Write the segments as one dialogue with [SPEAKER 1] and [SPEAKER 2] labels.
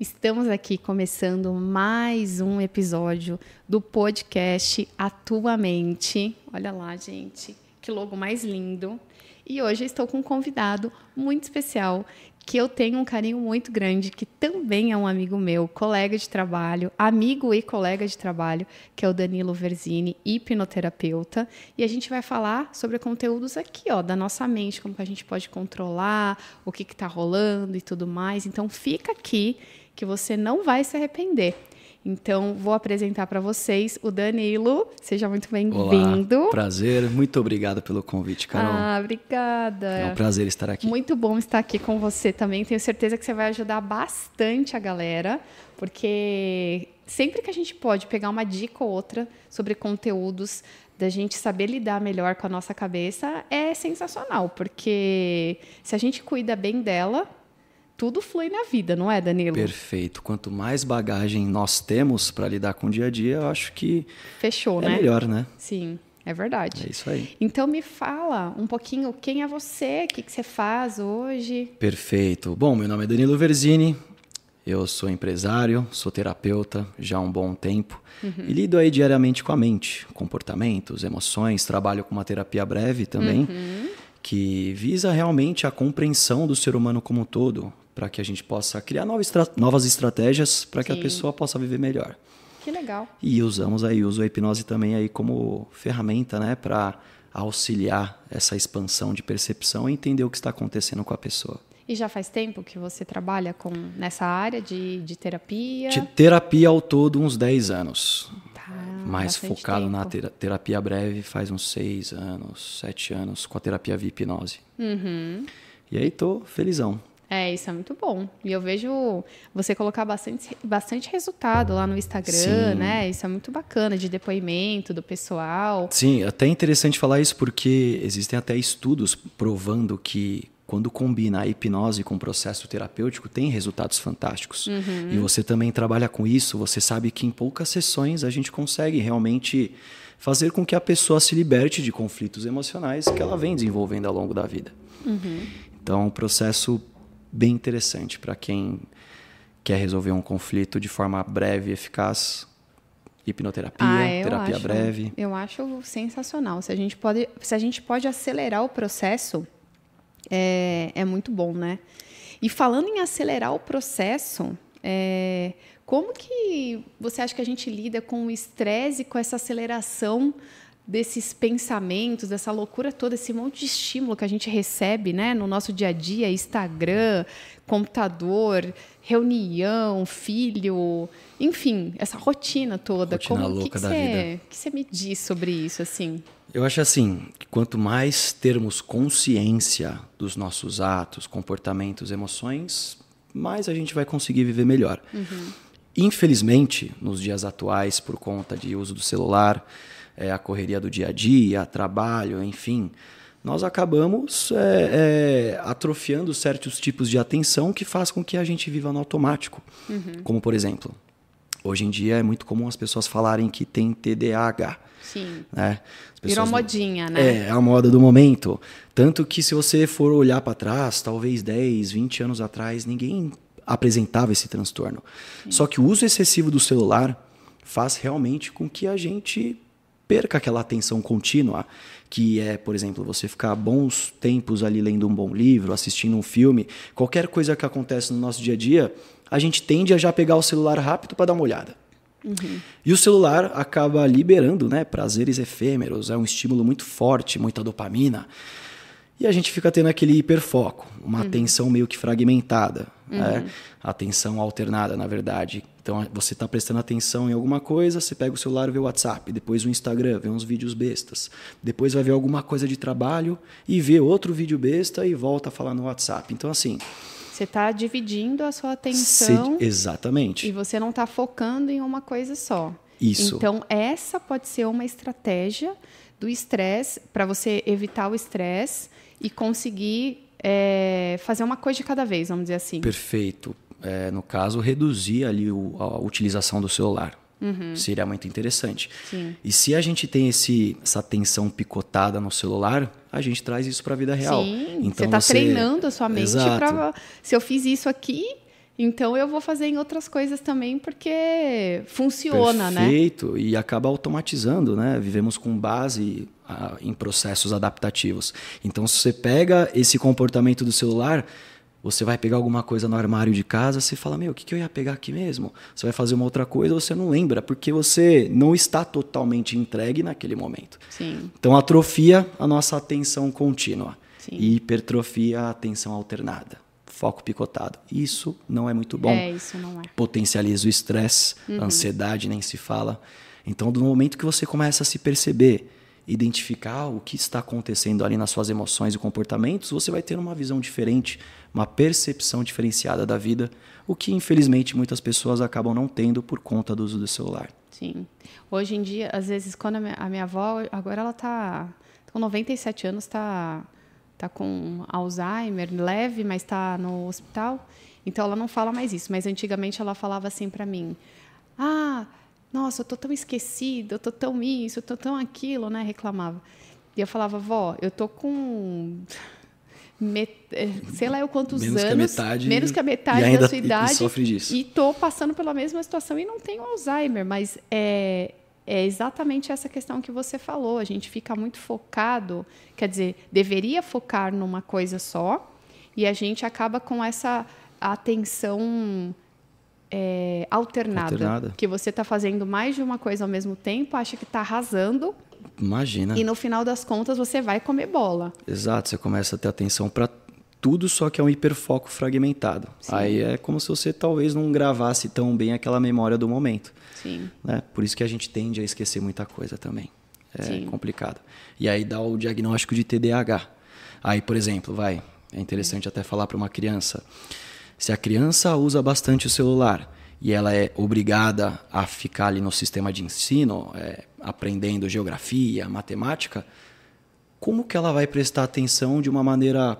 [SPEAKER 1] Estamos aqui começando mais um episódio do podcast Atuamente. Olha lá, gente, que logo mais lindo. E hoje estou com um convidado muito especial que eu tenho um carinho muito grande, que também é um amigo meu, colega de trabalho, amigo e colega de trabalho, que é o Danilo Verzini, hipnoterapeuta. E a gente vai falar sobre conteúdos aqui, ó, da nossa mente, como que a gente pode controlar, o que está rolando e tudo mais. Então fica aqui que você não vai se arrepender. Então, vou apresentar para vocês o Danilo. Seja muito bem-vindo.
[SPEAKER 2] Prazer, muito obrigado pelo convite, Carol.
[SPEAKER 1] Ah, obrigada.
[SPEAKER 2] É um prazer estar aqui.
[SPEAKER 1] Muito bom estar aqui com você também. Tenho certeza que você vai ajudar bastante a galera, porque sempre que a gente pode pegar uma dica ou outra sobre conteúdos da gente saber lidar melhor com a nossa cabeça é sensacional, porque se a gente cuida bem dela, tudo flui na vida, não é, Danilo?
[SPEAKER 2] Perfeito. Quanto mais bagagem nós temos para lidar com o dia a dia, eu acho que
[SPEAKER 1] fechou,
[SPEAKER 2] é
[SPEAKER 1] né?
[SPEAKER 2] melhor, né?
[SPEAKER 1] Sim. É verdade.
[SPEAKER 2] É isso aí.
[SPEAKER 1] Então me fala um pouquinho quem é você, o que, que você faz hoje.
[SPEAKER 2] Perfeito. Bom, meu nome é Danilo Verzini, eu sou empresário, sou terapeuta já há um bom tempo uhum. e lido aí diariamente com a mente, comportamentos, emoções, trabalho com uma terapia breve também, uhum. que visa realmente a compreensão do ser humano como um todo, para que a gente possa criar novas, estra novas estratégias para que a pessoa possa viver melhor.
[SPEAKER 1] Que legal.
[SPEAKER 2] E usamos aí, uso a hipnose também aí como ferramenta, né, para auxiliar essa expansão de percepção e entender o que está acontecendo com a pessoa.
[SPEAKER 1] E já faz tempo que você trabalha com nessa área de, de terapia? De
[SPEAKER 2] terapia ao todo, uns 10 anos.
[SPEAKER 1] Tá,
[SPEAKER 2] Mais focado
[SPEAKER 1] tempo.
[SPEAKER 2] na terapia breve, faz uns 6 anos, 7 anos, com a terapia via hipnose.
[SPEAKER 1] Uhum.
[SPEAKER 2] E aí tô felizão.
[SPEAKER 1] É, isso é muito bom. E eu vejo você colocar bastante, bastante resultado lá no Instagram, Sim. né? Isso é muito bacana, de depoimento do pessoal.
[SPEAKER 2] Sim, até interessante falar isso porque existem até estudos provando que quando combina a hipnose com o processo terapêutico, tem resultados fantásticos. Uhum. E você também trabalha com isso, você sabe que em poucas sessões a gente consegue realmente fazer com que a pessoa se liberte de conflitos emocionais que ela vem desenvolvendo ao longo da vida. Uhum. Então, o processo bem interessante para quem quer resolver um conflito de forma breve e eficaz. Hipnoterapia, ah, terapia
[SPEAKER 1] acho,
[SPEAKER 2] breve.
[SPEAKER 1] Eu acho sensacional. Se a gente pode, se a gente pode acelerar o processo, é, é muito bom, né? E falando em acelerar o processo, é, como que você acha que a gente lida com o estresse e com essa aceleração desses pensamentos, dessa loucura toda, esse monte de estímulo que a gente recebe né, no nosso dia a dia, Instagram, computador, reunião, filho, enfim, essa rotina toda.
[SPEAKER 2] Rotina
[SPEAKER 1] Como
[SPEAKER 2] louca
[SPEAKER 1] que,
[SPEAKER 2] da
[SPEAKER 1] você,
[SPEAKER 2] vida.
[SPEAKER 1] que você me diz sobre isso, assim?
[SPEAKER 2] Eu acho assim, que quanto mais termos consciência dos nossos atos, comportamentos, emoções, mais a gente vai conseguir viver melhor. Uhum. Infelizmente, nos dias atuais, por conta de uso do celular, é, a correria do dia a dia, trabalho, enfim, nós acabamos é, é, atrofiando certos tipos de atenção que faz com que a gente viva no automático. Uhum. Como, por exemplo, hoje em dia é muito comum as pessoas falarem que tem TDAH.
[SPEAKER 1] Sim.
[SPEAKER 2] Né?
[SPEAKER 1] Virou modinha, né?
[SPEAKER 2] É, é a moda do momento. Tanto que se você for olhar para trás, talvez 10, 20 anos atrás, ninguém apresentava esse transtorno. Sim. Só que o uso excessivo do celular faz realmente com que a gente perca aquela atenção contínua, que é, por exemplo, você ficar bons tempos ali lendo um bom livro, assistindo um filme, qualquer coisa que acontece no nosso dia a dia, a gente tende a já pegar o celular rápido para dar uma olhada. Uhum. E o celular acaba liberando né, prazeres efêmeros, é um estímulo muito forte, muita dopamina. E a gente fica tendo aquele hiperfoco, uma uhum. atenção meio que fragmentada, né? uhum. né? atenção alternada, na verdade. Então você está prestando atenção em alguma coisa, você pega o celular e vê o WhatsApp, depois o Instagram, vê uns vídeos bestas, depois vai ver alguma coisa de trabalho e vê outro vídeo besta e volta a falar no WhatsApp. Então, assim.
[SPEAKER 1] Você está dividindo a sua atenção.
[SPEAKER 2] Se, exatamente.
[SPEAKER 1] E você não está focando em uma coisa só.
[SPEAKER 2] Isso.
[SPEAKER 1] Então, essa pode ser uma estratégia do estresse, para você evitar o estresse e conseguir é, fazer uma coisa de cada vez, vamos dizer assim.
[SPEAKER 2] Perfeito. É, no caso, reduzir ali o, a utilização do celular. Uhum. Seria muito interessante.
[SPEAKER 1] Sim.
[SPEAKER 2] E se a gente tem esse, essa atenção picotada no celular, a gente traz isso para a vida real.
[SPEAKER 1] Sim, então, você está treinando a sua mente para. Se eu fiz isso aqui, Então eu vou fazer em outras coisas também porque funciona,
[SPEAKER 2] né? Perfeito. né? E acaba automatizando, né? Vivemos com base ah, em processos adaptativos. Então se você pega esse comportamento do celular, você vai pegar alguma coisa no armário de casa, você fala, meu, o que, que eu ia pegar aqui mesmo? Você vai fazer uma outra coisa, você não lembra, porque você não está totalmente entregue naquele momento.
[SPEAKER 1] Sim.
[SPEAKER 2] Então atrofia a nossa atenção contínua
[SPEAKER 1] Sim.
[SPEAKER 2] e hipertrofia a atenção alternada foco picotado. Isso não é muito bom.
[SPEAKER 1] É, isso não é.
[SPEAKER 2] Potencializa o estresse, uhum. ansiedade, nem se fala. Então, no momento que você começa a se perceber, identificar o que está acontecendo ali nas suas emoções e comportamentos, você vai ter uma visão diferente, uma percepção diferenciada da vida, o que infelizmente muitas pessoas acabam não tendo por conta do uso do celular.
[SPEAKER 1] Sim. Hoje em dia, às vezes, quando a minha, a minha avó, agora ela está com 97 anos, está tá com Alzheimer leve, mas está no hospital. Então ela não fala mais isso. Mas antigamente ela falava assim para mim: Ah, nossa, eu tô tão esquecida, eu tô tão isso, eu tô tão aquilo, né? Reclamava. E eu falava, vó, eu tô com Met... Eh, sei lá eu quantos
[SPEAKER 2] menos
[SPEAKER 1] anos,
[SPEAKER 2] que metade,
[SPEAKER 1] menos que a metade
[SPEAKER 2] ainda,
[SPEAKER 1] da sua idade,
[SPEAKER 2] e sofre disso.
[SPEAKER 1] e tô passando pela mesma situação e não tenho Alzheimer, mas é, é exatamente essa questão que você falou. A gente fica muito focado, quer dizer, deveria focar numa coisa só, e a gente acaba com essa atenção é, alternada,
[SPEAKER 2] alternada.
[SPEAKER 1] Que você está fazendo mais de uma coisa ao mesmo tempo, acha que está arrasando.
[SPEAKER 2] Imagina.
[SPEAKER 1] E no final das contas você vai comer bola.
[SPEAKER 2] Exato, você começa a ter atenção para tudo, só que é um hiperfoco fragmentado. Sim. Aí é como se você talvez não gravasse tão bem aquela memória do momento.
[SPEAKER 1] Sim.
[SPEAKER 2] Né? Por isso que a gente tende a esquecer muita coisa também. É Sim. complicado. E aí dá o diagnóstico de TDAH. Aí, por exemplo, vai, é interessante até falar para uma criança. Se a criança usa bastante o celular e ela é obrigada a ficar ali no sistema de ensino, é, aprendendo geografia, matemática, como que ela vai prestar atenção de uma maneira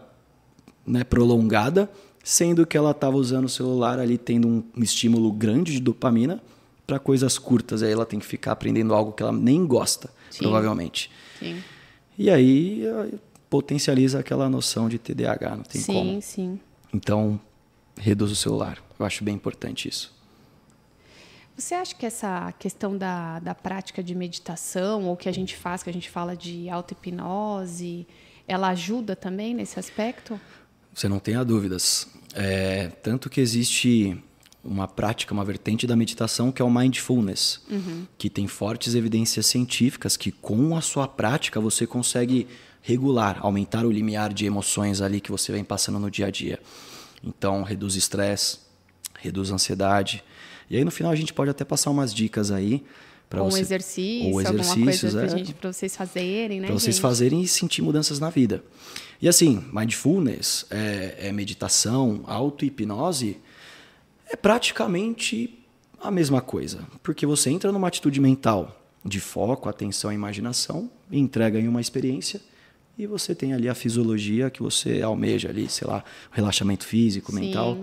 [SPEAKER 2] né, prolongada, sendo que ela estava usando o celular ali tendo um, um estímulo grande de dopamina para coisas curtas. Aí ela tem que ficar aprendendo algo que ela nem gosta, Sim. provavelmente.
[SPEAKER 1] Sim.
[SPEAKER 2] E aí potencializa aquela noção de TDAH, não tem
[SPEAKER 1] sim,
[SPEAKER 2] como.
[SPEAKER 1] Sim, sim.
[SPEAKER 2] Então, reduz o celular. Eu acho bem importante isso.
[SPEAKER 1] Você acha que essa questão da, da prática de meditação, ou que a gente faz, que a gente fala de auto-hipnose, ela ajuda também nesse aspecto?
[SPEAKER 2] Você não tenha dúvidas. É, tanto que existe uma prática, uma vertente da meditação que é o mindfulness,
[SPEAKER 1] uhum.
[SPEAKER 2] que tem fortes evidências científicas que com a sua prática você consegue regular, aumentar o limiar de emoções ali que você vem passando no dia a dia. Então, reduz estresse, reduz ansiedade. E aí no final a gente pode até passar umas dicas aí
[SPEAKER 1] para
[SPEAKER 2] você
[SPEAKER 1] um exercício,
[SPEAKER 2] ou
[SPEAKER 1] exercícios,
[SPEAKER 2] alguma
[SPEAKER 1] coisa é, para vocês fazerem, né?
[SPEAKER 2] Para vocês
[SPEAKER 1] gente?
[SPEAKER 2] fazerem e sentir mudanças na vida. E assim, mindfulness é, é meditação, auto-hipnose é praticamente a mesma coisa, porque você entra numa atitude mental de foco, atenção e imaginação, entrega em uma experiência e você tem ali a fisiologia que você almeja ali, sei lá, relaxamento físico,
[SPEAKER 1] Sim.
[SPEAKER 2] mental.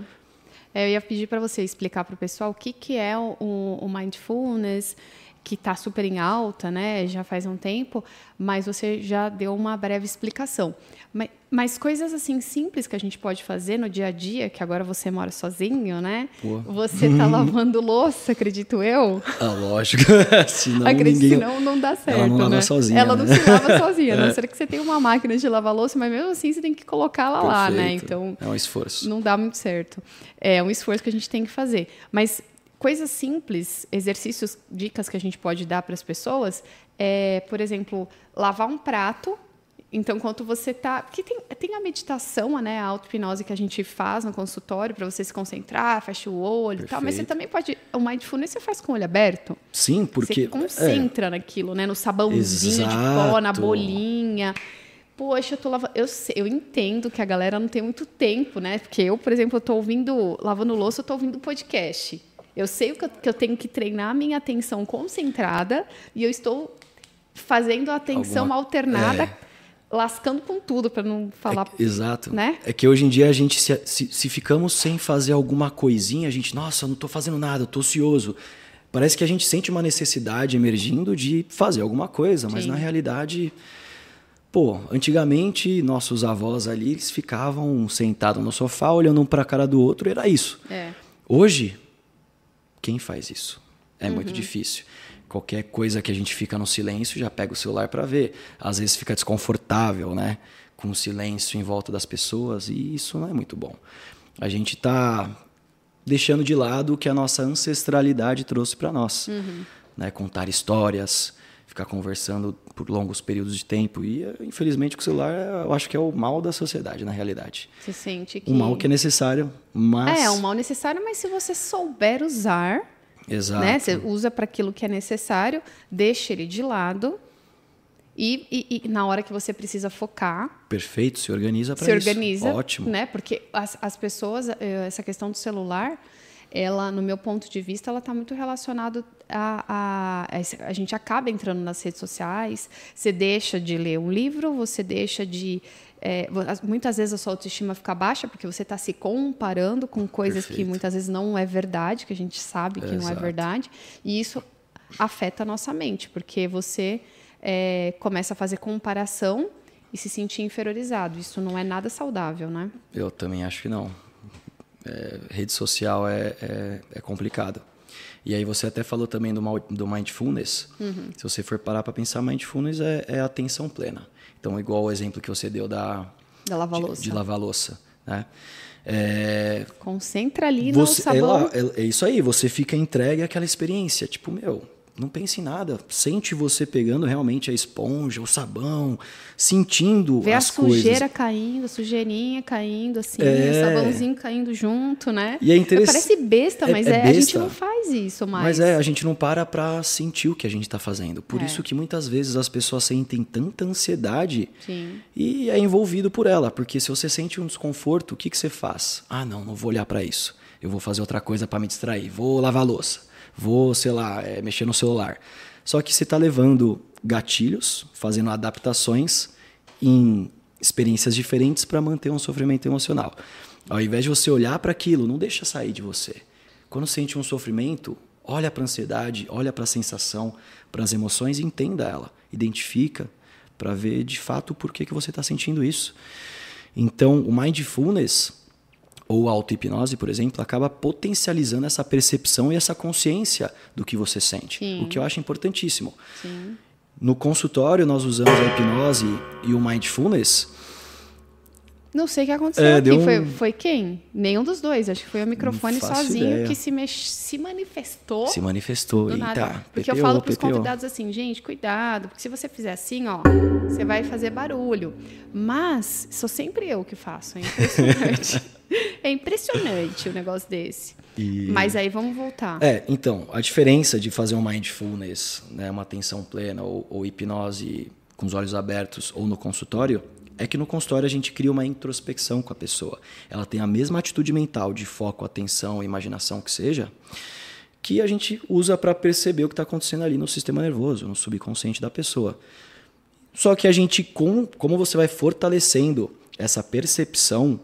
[SPEAKER 1] É, eu ia pedir para você explicar para o pessoal o que, que é o, o mindfulness, que está super em alta, né? Já faz um tempo, mas você já deu uma breve explicação. Mas, mas, coisas assim simples que a gente pode fazer no dia a dia, que agora você mora sozinho, né?
[SPEAKER 2] Pô.
[SPEAKER 1] Você está lavando louça, acredito eu.
[SPEAKER 2] Ah, lógico. senão
[SPEAKER 1] Acredito,
[SPEAKER 2] ninguém...
[SPEAKER 1] senão não dá certo.
[SPEAKER 2] Ela não lava
[SPEAKER 1] né?
[SPEAKER 2] sozinha.
[SPEAKER 1] Ela
[SPEAKER 2] né?
[SPEAKER 1] não se lava sozinha, não
[SPEAKER 2] É.
[SPEAKER 1] ser que você tenha uma máquina de lavar louça, mas mesmo assim você tem que colocar ela lá, né? Então
[SPEAKER 2] É um esforço.
[SPEAKER 1] não dá muito certo. É um esforço que a gente tem que fazer. Mas coisas simples, exercícios, dicas que a gente pode dar para as pessoas é, por exemplo, lavar um prato. Então, enquanto você está. Porque tem, tem a meditação, né? A auto-hipnose que a gente faz no consultório para você se concentrar, fecha o olho e tal. Mas você também pode. O mindfulness você faz com o olho aberto.
[SPEAKER 2] Sim, porque.
[SPEAKER 1] Você concentra naquilo, né? No sabãozinho de pó, na
[SPEAKER 2] Exato.
[SPEAKER 1] bolinha. Poxa, eu tô lavando. Eu, sei- eu entendo que a galera não tem muito tempo, né? Porque eu, por exemplo, eu tô ouvindo, lavando louça, eu tô ouvindo podcast. Eu sei que eu, que eu tenho que treinar a minha atenção concentrada e eu estou fazendo a atenção
[SPEAKER 2] Alguma-
[SPEAKER 1] alternada,
[SPEAKER 2] é.
[SPEAKER 1] lascando com tudo, para não falar.
[SPEAKER 2] É, exato.
[SPEAKER 1] né?
[SPEAKER 2] É que hoje em dia a gente, se, se, se ficamos sem fazer alguma coisinha, a gente, nossa, eu não estou fazendo nada, eu tô ocioso. Parece que a gente sente uma necessidade emergindo de fazer alguma coisa, mas
[SPEAKER 1] Sim.
[SPEAKER 2] na realidade, pô, antigamente nossos avós ali, eles ficavam sentados no sofá, olhando um para a cara do outro, e era isso.
[SPEAKER 1] É.
[SPEAKER 2] Hoje, quem faz isso? É muito difícil. Qualquer coisa que a gente fica no silêncio, já pega o celular para ver. Às vezes fica desconfortável, né? Com o silêncio em volta das pessoas, e isso não é muito bom. A gente está deixando de lado o que a nossa ancestralidade trouxe para nós. Né? Contar histórias, ficar conversando por longos períodos de tempo. E, infelizmente, com o celular, eu acho que é o mal da sociedade, na realidade.
[SPEAKER 1] Você sente que.
[SPEAKER 2] Um mal que é necessário, mas...
[SPEAKER 1] É, um mal necessário, mas se você souber usar,
[SPEAKER 2] Exato.
[SPEAKER 1] né? Você usa para aquilo que é necessário, deixa ele de lado. E, e- e na hora que você precisa focar,
[SPEAKER 2] Perfeito, se organiza para
[SPEAKER 1] se
[SPEAKER 2] isso.
[SPEAKER 1] organiza,
[SPEAKER 2] Ótimo.
[SPEAKER 1] né? Porque as, as pessoas, eh, essa questão do celular, ela, no meu ponto de vista, ela está muito relacionada a, a, a a gente acaba entrando nas redes sociais, você deixa de ler um livro, você deixa de as- muitas vezes a sua autoestima fica baixa porque você está se comparando com coisas que
[SPEAKER 2] Perfeito.
[SPEAKER 1] muitas vezes não é verdade, que a gente sabe que não é
[SPEAKER 2] Exato.
[SPEAKER 1] verdade, e isso afeta a nossa mente, porque você eh, começa a fazer comparação e se sentir inferiorizado. Isso não é nada saudável, né?
[SPEAKER 2] Eu também acho que não. É, rede social é, é, é complicado. E aí você até falou também do, do mindfulness.
[SPEAKER 1] Uhum.
[SPEAKER 2] Se você for parar para pensar, mindfulness é, é atenção plena. Então, igual o exemplo que você deu da
[SPEAKER 1] Da lavar
[SPEAKER 2] de,
[SPEAKER 1] louça.
[SPEAKER 2] de lavar louça, né? É,
[SPEAKER 1] Concentra ali
[SPEAKER 2] você,
[SPEAKER 1] no sabão.
[SPEAKER 2] é, lá- é- é isso aí, você fica entregue àquela experiência. Tipo, meu, não pense em nada. Sente você pegando realmente a esponja, o sabão, sentindo
[SPEAKER 1] Vê a
[SPEAKER 2] as coisas.
[SPEAKER 1] sujeira caindo, a sujeirinha caindo, assim,
[SPEAKER 2] É.
[SPEAKER 1] o sabãozinho caindo junto, né?
[SPEAKER 2] E é interess-
[SPEAKER 1] Parece besta,
[SPEAKER 2] é-
[SPEAKER 1] mas
[SPEAKER 2] é
[SPEAKER 1] é, a gente não faz isso mais.
[SPEAKER 2] Mas é, a gente não para pra sentir o que a gente tá fazendo. Por
[SPEAKER 1] É.
[SPEAKER 2] isso que muitas vezes as pessoas sentem tanta ansiedade
[SPEAKER 1] Sim.
[SPEAKER 2] e é envolvido por ela. Porque se você sente um desconforto, o que, que você faz? Ah, não, não vou olhar pra isso. Eu vou fazer outra coisa pra me distrair. Vou lavar a louça. Vou, sei lá, é, mexer no celular. Só que você tá levando gatilhos, fazendo adaptações em experiências diferentes para manter um sofrimento emocional. Ao invés de você olhar para aquilo, não deixa sair de você. Quando sente um sofrimento, olha para a ansiedade, olha para a sensação, para as emoções e entenda ela. Identifica para ver de fato por que, que você está sentindo isso. Então, o mindfulness ou a auto-hipnose, por exemplo, acaba potencializando essa percepção e essa consciência do que você sente.
[SPEAKER 1] Sim.
[SPEAKER 2] O que eu acho importantíssimo.
[SPEAKER 1] Sim.
[SPEAKER 2] No consultório, nós usamos a hipnose e o mindfulness.
[SPEAKER 1] Não sei o que aconteceu
[SPEAKER 2] É,
[SPEAKER 1] aqui.
[SPEAKER 2] um-
[SPEAKER 1] Foi, foi quem? Nenhum dos dois. Acho que foi o microfone sozinho
[SPEAKER 2] ideia.
[SPEAKER 1] que se, mex... se manifestou.
[SPEAKER 2] Se manifestou.
[SPEAKER 1] Do
[SPEAKER 2] Eita,
[SPEAKER 1] nada. Porque eu
[SPEAKER 2] PTO,
[SPEAKER 1] falo para os convidados assim, gente, cuidado, porque se você fizer assim, ó, você vai fazer barulho. Mas sou sempre eu que faço, é impressionante. é impressionante o negócio desse.
[SPEAKER 2] E-
[SPEAKER 1] Mas aí vamos voltar.
[SPEAKER 2] É, então, a diferença de fazer um mindfulness, né, uma atenção plena ou, ou hipnose com os olhos abertos ou no consultório, é que no consultório a gente cria uma introspecção com a pessoa. Ela tem a mesma atitude mental de foco, atenção, imaginação que seja, que a gente usa para perceber o que está acontecendo ali no sistema nervoso, no subconsciente da pessoa. Só que a gente, com, como você vai fortalecendo essa percepção,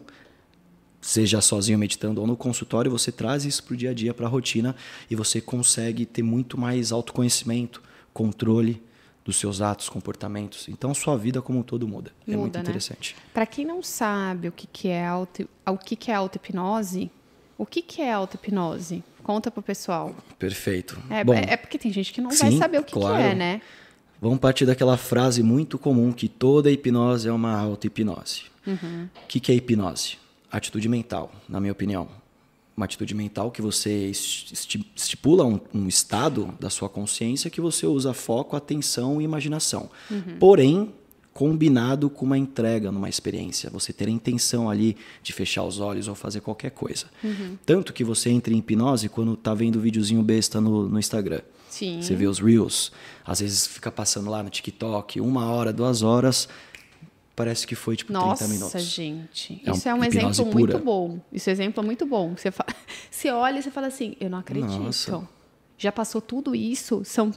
[SPEAKER 2] seja sozinho meditando ou no consultório, você traz isso para o dia a dia, para a rotina, e você consegue ter muito mais autoconhecimento, controle dos seus atos, comportamentos. Então, sua vida como um todo muda. é muito
[SPEAKER 1] Muda, né?
[SPEAKER 2] interessante.
[SPEAKER 1] Para quem não sabe o que, que é auto, o que, que é auto-hipnose, o que, que é auto-hipnose? Conta pro pessoal.
[SPEAKER 2] Perfeito.
[SPEAKER 1] É,
[SPEAKER 2] Bom,
[SPEAKER 1] é porque tem gente que não vai
[SPEAKER 2] sim,
[SPEAKER 1] saber o que, que
[SPEAKER 2] claro.
[SPEAKER 1] é, né?
[SPEAKER 2] vamos partir daquela frase muito comum que toda hipnose é uma auto-hipnose.
[SPEAKER 1] Uhum.
[SPEAKER 2] O que, que é hipnose? Atitude mental, na minha opinião. Uma atitude mental que você esti- estipula um, um estado da sua consciência que você usa foco, atenção e imaginação.
[SPEAKER 1] Uhum.
[SPEAKER 2] Porém, combinado com uma entrega numa experiência. Você ter a intenção ali de fechar os olhos ou fazer qualquer coisa.
[SPEAKER 1] Uhum.
[SPEAKER 2] Tanto que você entra em hipnose quando tá vendo videozinho besta no, no Instagram.
[SPEAKER 1] Sim.
[SPEAKER 2] Você vê os Reels, às vezes fica passando lá no TikTok, uma hora, duas horas, parece que foi tipo
[SPEAKER 1] Nossa,
[SPEAKER 2] 30 minutos.
[SPEAKER 1] gente.
[SPEAKER 2] É
[SPEAKER 1] Isso é um exemplo
[SPEAKER 2] pura.
[SPEAKER 1] muito bom. Isso é um exemplo muito bom. Você, fa... você olha e você fala assim, eu não acredito.
[SPEAKER 2] Nossa.
[SPEAKER 1] Já passou tudo isso, são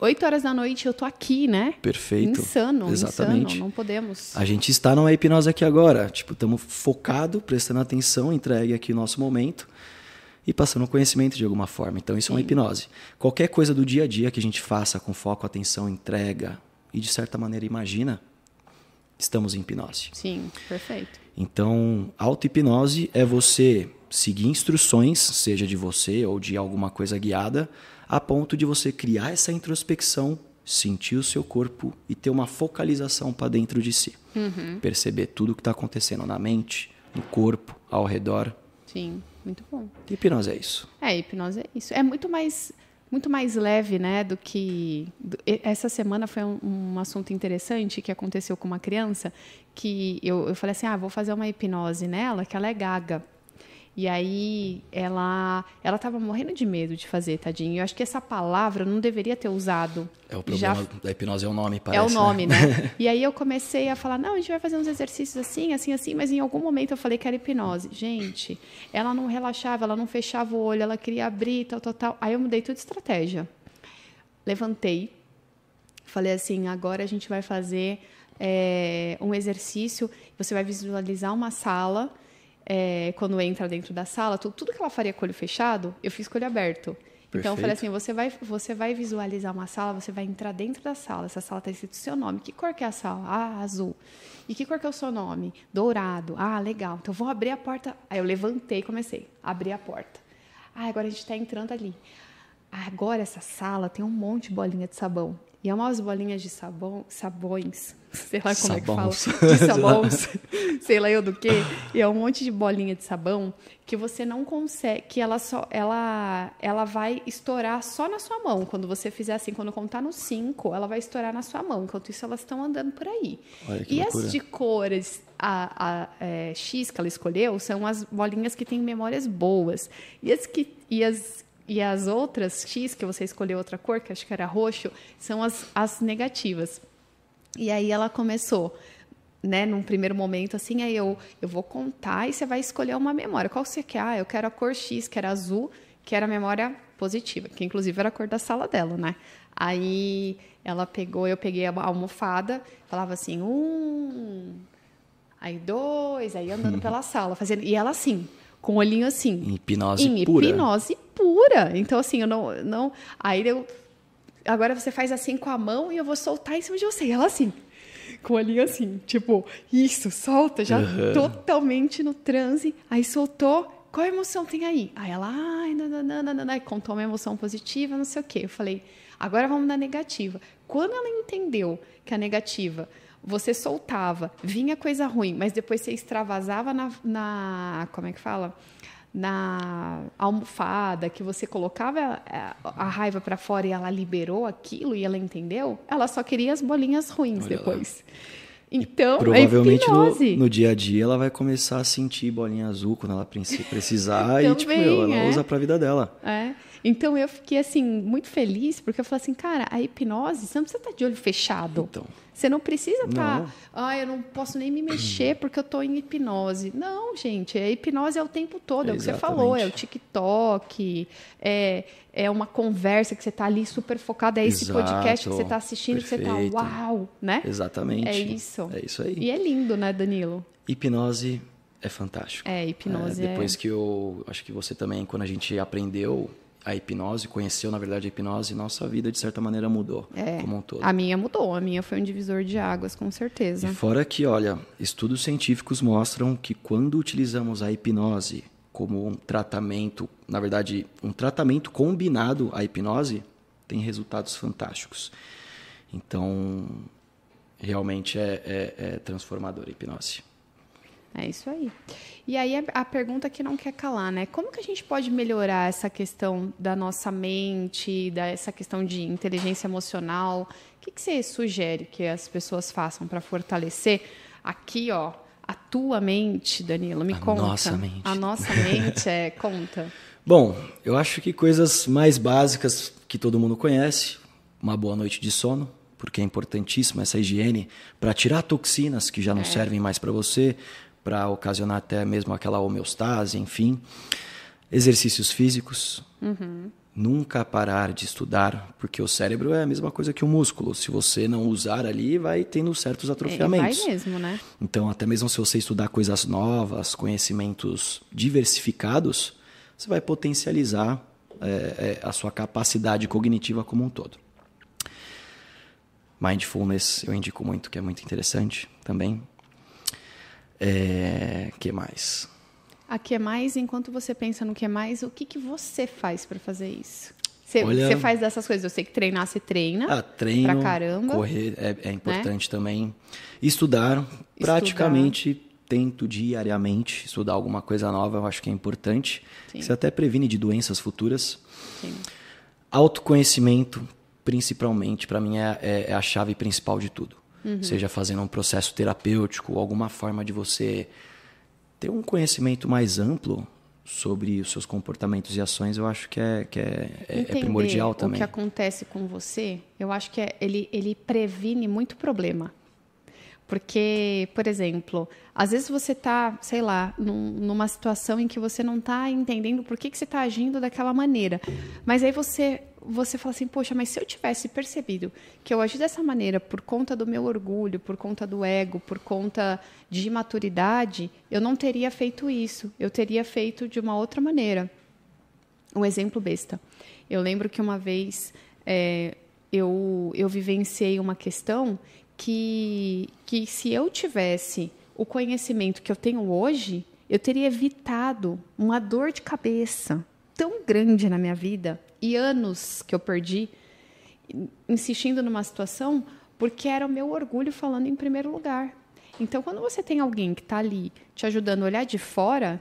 [SPEAKER 1] oito horas da noite, eu tô aqui, né?
[SPEAKER 2] Perfeito.
[SPEAKER 1] Insano,
[SPEAKER 2] Exatamente.
[SPEAKER 1] insano. Não podemos.
[SPEAKER 2] A gente está numa hipnose aqui agora. Tipo, estamos focado, prestando atenção, entregue aqui o nosso momento e passando conhecimento de alguma forma. Então, isso é uma hipnose. Qualquer coisa do dia a dia que a gente faça com foco, atenção, entrega e, de certa maneira, imagina, estamos em hipnose.
[SPEAKER 1] Sim, perfeito.
[SPEAKER 2] Então, auto-hipnose é você seguir instruções, seja de você ou de alguma coisa guiada, a ponto de você criar essa introspecção, sentir o seu corpo e ter uma focalização para dentro de si.
[SPEAKER 1] Uhum.
[SPEAKER 2] Perceber tudo o que está acontecendo na mente, no corpo, ao redor.
[SPEAKER 1] Sim, muito bom.
[SPEAKER 2] Hipnose é isso.
[SPEAKER 1] É, hipnose é isso. É muito mais muito mais leve, né, do que essa semana foi um, um, assunto interessante que aconteceu com uma criança que eu, eu falei assim, ah, vou fazer uma hipnose nela, que ela é gaga. E aí ela ela estava morrendo de medo de fazer, tadinho. Eu acho que essa palavra não deveria ter usado.
[SPEAKER 2] É o problema Já... da hipnose é o nome, parece.
[SPEAKER 1] É o nome, né? né? e aí eu comecei a falar, não, a gente vai fazer uns exercícios assim, assim, assim, mas em algum momento eu falei que era hipnose. Gente, ela não relaxava, ela não fechava o olho, ela queria abrir, tal, tal, tal. Aí eu mudei toda a estratégia. Levantei, falei assim, agora a gente vai fazer é, um exercício, você vai visualizar uma sala é, quando entra dentro da sala, tudo, tudo, que ela faria com o olho fechado, eu fiz com o olho aberto. Perfeito. Então eu falei assim, você vai, você vai visualizar uma sala, você vai entrar dentro da sala. Essa sala está escrito seu nome. Que cor que é a sala? Ah, azul. E que cor que é o seu nome? Dourado. Ah, legal. Então eu vou abrir a porta. Aí eu levantei e comecei a abrir a porta. Ah, agora a gente está entrando ali. Agora essa sala tem um monte de bolinha de sabão. E é umas bolinhas de sabão, sabões, sei lá como sabões. é que fala, de sabões, sei lá eu do que. E é um monte de bolinha de sabão que você não consegue, que ela só, ela, ela vai estourar só na sua mão. Quando você fizer assim, quando contar no 5, ela vai estourar na sua mão. Enquanto isso, elas estão andando por aí. e loucura. as de cores a, a é, X que ela escolheu são as bolinhas que têm memórias boas. E as que e as e as outras X, que você escolheu outra cor, que acho que era roxo, são as, as negativas. E aí ela começou, né, num primeiro momento, assim, aí eu, eu vou contar e você vai escolher uma memória. Qual você quer? Ah, eu quero a cor X, que era azul, que era a memória positiva, que inclusive era a cor da sala dela, né? Aí ela pegou, eu peguei a almofada, falava assim, um, aí dois, aí andando pela sala, fazendo, e ela assim, com o olhinho assim.
[SPEAKER 2] Em hipnose em pura.
[SPEAKER 1] hipnose pura. Então, assim, eu não. não aí eu. Agora você faz assim com a mão e eu vou soltar em cima de você. E ela assim. Com o olhinho assim, tipo, isso, solta, já uhum. totalmente no transe. Aí soltou. Qual emoção tem aí? Aí ela, ai, nananana, contou uma emoção positiva, não sei o quê. Eu falei, agora vamos na negativa. Quando ela entendeu que a negativa você soltava, vinha coisa ruim, mas depois você extravasava na, na como é que fala? Na almofada, que você colocava a, a raiva para fora e ela liberou aquilo e ela entendeu, ela só queria as bolinhas ruins Olha depois. Lá. Então,
[SPEAKER 2] provavelmente no, no, dia a dia ela vai começar a sentir bolinha azul quando ela precisar e tipo, ela é. usa para a vida dela.
[SPEAKER 1] É. Então eu fiquei assim muito feliz porque eu falei assim, cara, a hipnose, você não precisa estar de olho fechado. Então. Você não precisa estar, tá, ah, eu não posso nem me mexer porque eu estou em hipnose. Não, gente, a hipnose é o tempo todo, é, é o que você falou, é o TikTok, é, é uma conversa que você está ali super focado, é esse Exato, podcast que você está assistindo perfeito. que você está, uau, né?
[SPEAKER 2] Exatamente.
[SPEAKER 1] É isso.
[SPEAKER 2] É isso aí.
[SPEAKER 1] E é lindo, né, Danilo?
[SPEAKER 2] Hipnose é fantástico.
[SPEAKER 1] É, hipnose
[SPEAKER 2] é, Depois é... que eu, acho que você também, quando a gente aprendeu a hipnose, conheceu na verdade a hipnose, nossa vida de certa maneira mudou é, como um todo.
[SPEAKER 1] A minha mudou, a minha foi um divisor de águas, com certeza.
[SPEAKER 2] E fora que, olha, estudos científicos mostram que quando utilizamos a hipnose como um tratamento, na verdade, um tratamento combinado à hipnose, tem resultados fantásticos. Então, realmente é, é, é transformador a hipnose.
[SPEAKER 1] É isso aí. E aí a pergunta que não quer calar, né? Como que a gente pode melhorar essa questão da nossa mente, dessa questão de inteligência emocional? O que, que você sugere que as pessoas façam para fortalecer aqui, ó, a tua mente, Danilo? Me
[SPEAKER 2] a
[SPEAKER 1] conta.
[SPEAKER 2] Nossa mente.
[SPEAKER 1] A nossa mente, é, conta.
[SPEAKER 2] Bom, eu acho que coisas mais básicas que todo mundo conhece, uma boa noite de sono, porque é importantíssima essa higiene para tirar toxinas que já não é. servem mais para você, para ocasionar até mesmo aquela homeostase, enfim. Exercícios físicos.
[SPEAKER 1] Uhum.
[SPEAKER 2] Nunca parar de estudar, porque o cérebro é a mesma coisa que o músculo. Se você não usar ali, vai tendo certos atrofiamentos.
[SPEAKER 1] É, vai mesmo, né?
[SPEAKER 2] Então, até mesmo se você estudar coisas novas, conhecimentos diversificados, você vai potencializar é, é, a sua capacidade cognitiva como um todo. Mindfulness eu indico muito, que é muito interessante também. É, que mais?
[SPEAKER 1] a que mais, enquanto você pensa no que mais, o que, que você faz para fazer isso? Você,
[SPEAKER 2] Olha-
[SPEAKER 1] você faz dessas coisas. Eu sei que treinar, você treina.
[SPEAKER 2] Ah, treino,
[SPEAKER 1] Pra caramba. Né?
[SPEAKER 2] correr é, é importante também. Estudar, praticamente tento diariamente estudar alguma coisa nova, eu acho que é importante.
[SPEAKER 1] Sim.
[SPEAKER 2] Você até previne de doenças futuras.
[SPEAKER 1] Sim.
[SPEAKER 2] Autoconhecimento, principalmente, para mim é, é- é a chave principal de tudo.
[SPEAKER 1] Uhum.
[SPEAKER 2] Seja fazendo um processo terapêutico, alguma forma de você ter um conhecimento mais amplo sobre os seus comportamentos e ações, eu acho que é, que é, é- é primordial
[SPEAKER 1] o
[SPEAKER 2] também.
[SPEAKER 1] que acontece com você, eu acho que é- ele, ele previne muito problema. Porque, por exemplo, às vezes você está, sei lá, num- numa situação em que você não está entendendo por que, que você está agindo daquela maneira. Mas aí você, você fala assim, poxa, mas se eu tivesse percebido que eu agi dessa maneira por conta do meu orgulho, por conta do ego, por conta de imaturidade, eu não teria feito isso. Eu teria feito de uma outra maneira. Um exemplo besta. Eu lembro que uma vez é, eu, eu vivenciei uma questão que, que se eu tivesse o conhecimento que eu tenho hoje, eu teria evitado uma dor de cabeça tão grande na minha vida e anos que eu perdi insistindo numa situação porque era o meu orgulho falando em primeiro lugar. Então, quando você tem alguém que está ali te ajudando a olhar de fora,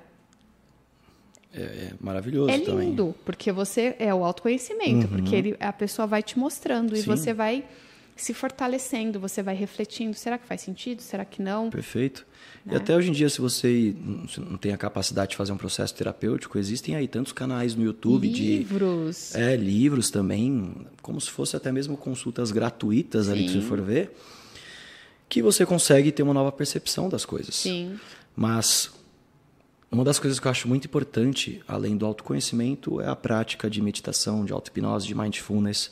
[SPEAKER 2] É maravilhoso
[SPEAKER 1] é
[SPEAKER 2] também.
[SPEAKER 1] lindo, porque você é o autoconhecimento, porque ele, a pessoa vai te mostrando e
[SPEAKER 2] Sim.
[SPEAKER 1] você vai se fortalecendo, você vai refletindo, será que faz sentido? Será que não?
[SPEAKER 2] Perfeito.
[SPEAKER 1] Né?
[SPEAKER 2] E até hoje em dia, se você não- tem a capacidade de fazer um processo terapêutico, existem aí tantos canais no YouTube de
[SPEAKER 1] Livros.
[SPEAKER 2] é, livros também, como se fosse até mesmo consultas gratuitas ali que
[SPEAKER 1] Sim.
[SPEAKER 2] você for ver, que você consegue ter uma nova percepção das coisas.
[SPEAKER 1] Sim.
[SPEAKER 2] Mas uma das coisas que eu acho muito importante, além do autoconhecimento, é a prática de meditação, de auto-hipnose, de mindfulness,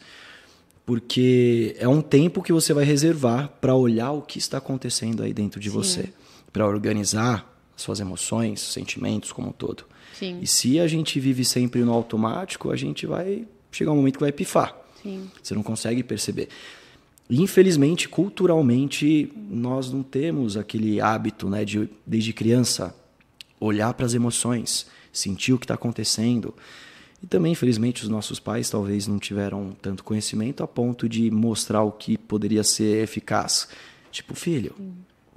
[SPEAKER 2] porque é um tempo que você vai reservar para olhar o que está acontecendo aí dentro de você, para organizar suas emoções, sentimentos como um todo.
[SPEAKER 1] Sim.
[SPEAKER 2] E se a gente vive sempre no automático, a gente vai chegar um momento que vai pifar.
[SPEAKER 1] Sim.
[SPEAKER 2] Você não consegue perceber. Infelizmente, culturalmente, nós não temos aquele hábito, né, de desde criança olhar para as emoções, sentir o que está acontecendo. E também, infelizmente, os nossos pais talvez não tiveram tanto conhecimento a ponto de mostrar o que poderia ser eficaz. Tipo, filho,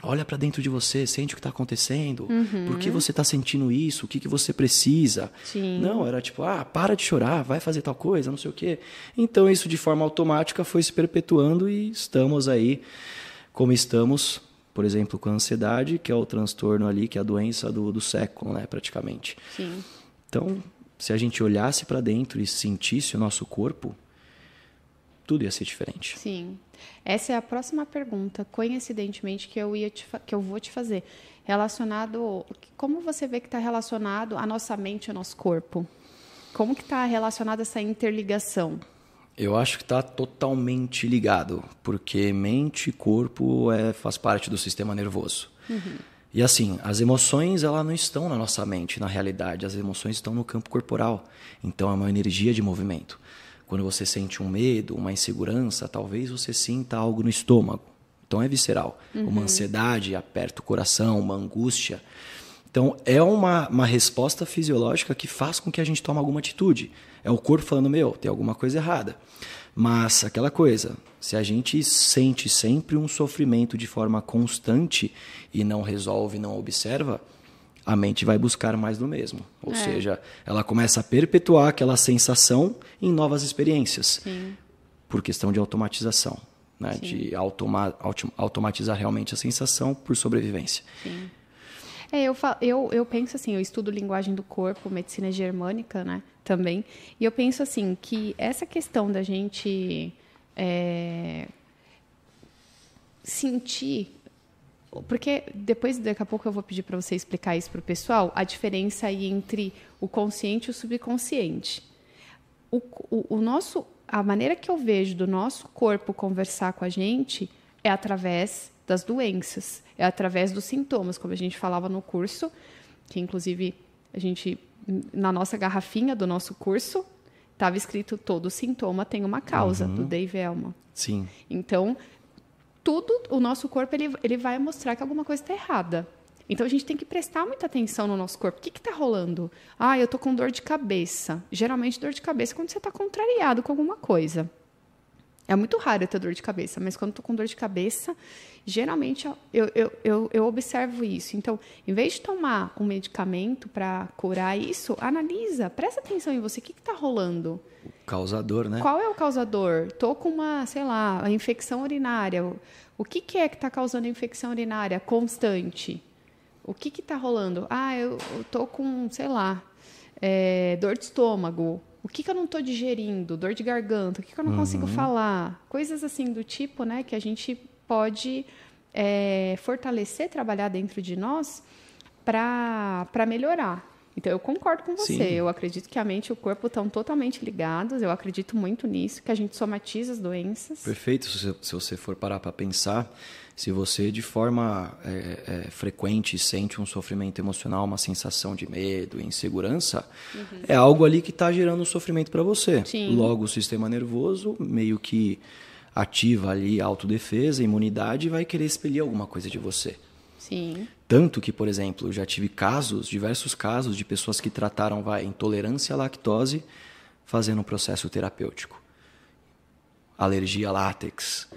[SPEAKER 2] olha para dentro de você, sente o que está acontecendo. Por que você está sentindo isso? O que, que você precisa?
[SPEAKER 1] Sim.
[SPEAKER 2] Não, era tipo, ah, para de chorar, vai fazer tal coisa, não sei o quê. Então, isso de forma automática foi se perpetuando e estamos aí como estamos, por exemplo, com a ansiedade, que é o transtorno ali, que é a doença do, do século, né, praticamente.
[SPEAKER 1] Sim.
[SPEAKER 2] Então, se a gente olhasse para dentro e sentisse o nosso corpo, tudo ia ser diferente.
[SPEAKER 1] Sim. Essa é a próxima pergunta, coincidentemente, que eu, ia te que eu vou te fazer. Relacionado. Como você vê que está relacionado a nossa mente e ao nosso corpo? Como que está relacionada essa interligação?
[SPEAKER 2] Eu acho que está totalmente ligado, porque mente e corpo é, faz parte do sistema nervoso. E assim, as emoções elas não estão na nossa mente, na realidade, as emoções estão no campo corporal. Então é uma energia de movimento. Quando você sente um medo, uma insegurança, talvez você sinta algo no estômago. Então é visceral. Uma ansiedade aperta o coração, uma angústia. Então, é uma, uma resposta fisiológica que faz com que a gente tome alguma atitude. É o corpo falando, meu, tem alguma coisa errada. Mas, aquela coisa, se a gente sente sempre um sofrimento de forma constante e não resolve, não observa, a mente vai buscar mais do mesmo. Ou
[SPEAKER 1] É.
[SPEAKER 2] seja, ela começa a perpetuar aquela sensação em novas experiências.
[SPEAKER 1] Sim.
[SPEAKER 2] Por questão de automatização. Né? De automa autom- automatizar realmente a sensação por sobrevivência.
[SPEAKER 1] É, eu, fa- eu, eu penso assim, eu estudo linguagem do corpo, medicina germânica, né, também, e eu penso assim, que essa questão da gente é, sentir, porque depois, daqui a pouco eu vou pedir para você explicar isso para o pessoal, a diferença aí entre o consciente e o subconsciente. O, o, o nosso, a maneira que eu vejo do nosso corpo conversar com a gente é através das doenças, é através dos sintomas, como a gente falava no curso, que inclusive a gente na nossa garrafinha do nosso curso estava escrito todo sintoma tem uma causa do Dave Elman.
[SPEAKER 2] Sim.
[SPEAKER 1] Então, tudo, o nosso corpo, ele, ele vai mostrar que alguma coisa está errada. Então a gente tem que prestar muita atenção no nosso corpo. O que está rolando? Ah, eu tô com dor de cabeça. Geralmente dor de cabeça é quando você está contrariado com alguma coisa. É muito raro eu ter dor de cabeça, mas quando estou com dor de cabeça, geralmente eu, eu, eu, eu, observo isso. Então, em vez de tomar um medicamento para curar isso, analisa, presta atenção em você. O que está rolando?
[SPEAKER 2] O causador, né?
[SPEAKER 1] Qual é o causador? Estou com uma, sei lá, infecção urinária. O que, que é que está causando infecção urinária constante? O que está rolando? Ah, eu estou com, sei lá, é, dor de estômago o que, que eu não estou digerindo, dor de garganta, o que, que eu não uhum. consigo falar, coisas assim do tipo, né, que a gente pode é, fortalecer, trabalhar dentro de nós para melhorar. Então, eu concordo com você. Sim. Eu acredito que a mente e o corpo estão totalmente ligados. Eu acredito muito nisso, que a gente somatiza as doenças.
[SPEAKER 2] Perfeito. Se, se você for parar para pensar, se você de forma é, é, frequente sente um sofrimento emocional, uma sensação de medo, insegurança, uhum. é algo ali que está gerando um sofrimento para você. Sim. Logo, o sistema nervoso meio que ativa ali a autodefesa, a imunidade e vai querer expelir alguma coisa de você.
[SPEAKER 1] Sim.
[SPEAKER 2] Tanto que, por exemplo, já tive casos, diversos casos de pessoas que trataram vai, intolerância à lactose fazendo um processo terapêutico. Alergia a látex,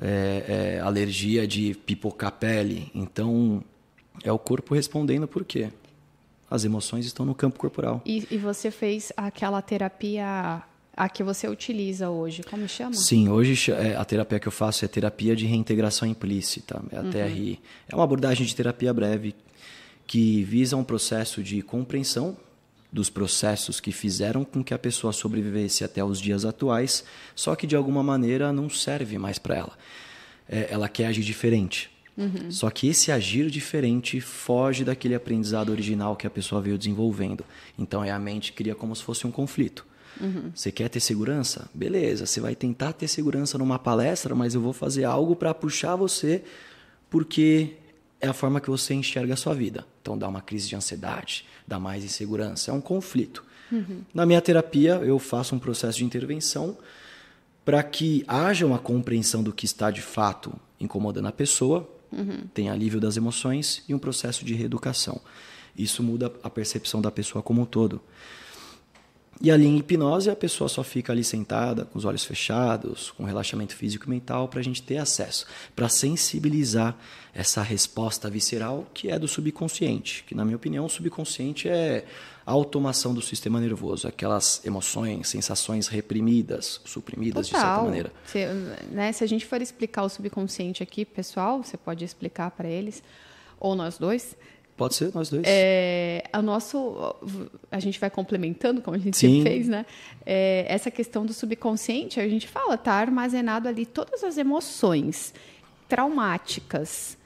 [SPEAKER 2] é, é, alergia de pipocar pele. Então, é o corpo respondendo por quê? As emoções estão no campo corporal.
[SPEAKER 1] E, e você fez aquela terapia a que você utiliza hoje, como chama?
[SPEAKER 2] Sim, hoje é, a terapia que eu faço é terapia de reintegração implícita, é a uhum. TRI. É uma abordagem de terapia breve que visa um processo de compreensão dos processos que fizeram com que a pessoa sobrevivesse até os dias atuais, só que de alguma maneira não serve mais para ela. É, ela quer agir diferente. Uhum. Só que esse agir diferente foge daquele aprendizado original que a pessoa veio desenvolvendo. Então é a mente cria como se fosse um conflito. Uhum. Você quer ter segurança? Beleza, você vai tentar ter segurança numa palestra, mas eu vou fazer algo para puxar você porque é a forma que você enxerga a sua vida. Então dá uma crise de ansiedade, dá mais insegurança, é um conflito. Uhum. Na minha terapia, eu faço um processo de intervenção para que haja uma compreensão do que está de fato incomodando a pessoa, uhum. tem alívio das emoções e um processo de reeducação. Isso muda a percepção da pessoa como um todo. E ali em hipnose a pessoa só fica ali sentada, com os olhos fechados, com relaxamento físico e mental, para a gente ter acesso, para sensibilizar essa resposta visceral que é do subconsciente, que na minha opinião o subconsciente é a automação do sistema nervoso, aquelas emoções, sensações reprimidas, suprimidas Total. de certa maneira.
[SPEAKER 1] Se, né, se a gente for explicar o subconsciente aqui, pessoal, você pode explicar para eles, ou nós dois,
[SPEAKER 2] Pode ser, nós dois.
[SPEAKER 1] É, a nosso, a gente vai complementando, como a gente Sim. sempre fez, né? É, essa questão do subconsciente, a gente fala, tá armazenado ali todas as emoções traumáticas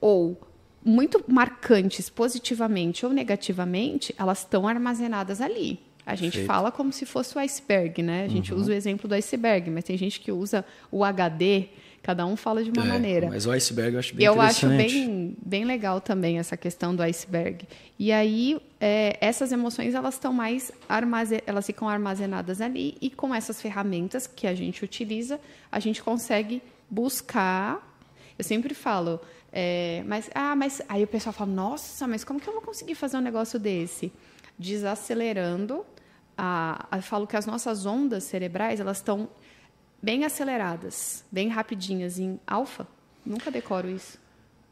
[SPEAKER 1] ou muito marcantes positivamente ou negativamente, elas estão armazenadas ali. A gente Perfeito. fala como se fosse o iceberg, né? A gente uhum. usa o exemplo do iceberg, mas tem gente que usa o HD Cada um fala de uma é, maneira.
[SPEAKER 2] Mas o iceberg eu acho bem
[SPEAKER 1] eu
[SPEAKER 2] interessante.
[SPEAKER 1] Eu acho bem, bem legal também essa questão do iceberg. E aí, é, essas emoções, elas estão mais armazen elas ficam armazenadas ali e com essas ferramentas que a gente utiliza, a gente consegue buscar. Eu sempre falo, é, mas, ah, mas aí o pessoal fala, nossa, mas como que eu vou conseguir fazer um negócio desse? Desacelerando, a, eu falo que as nossas ondas cerebrais, elas estão bem aceleradas, bem rapidinhas em alfa. Nunca decoro isso.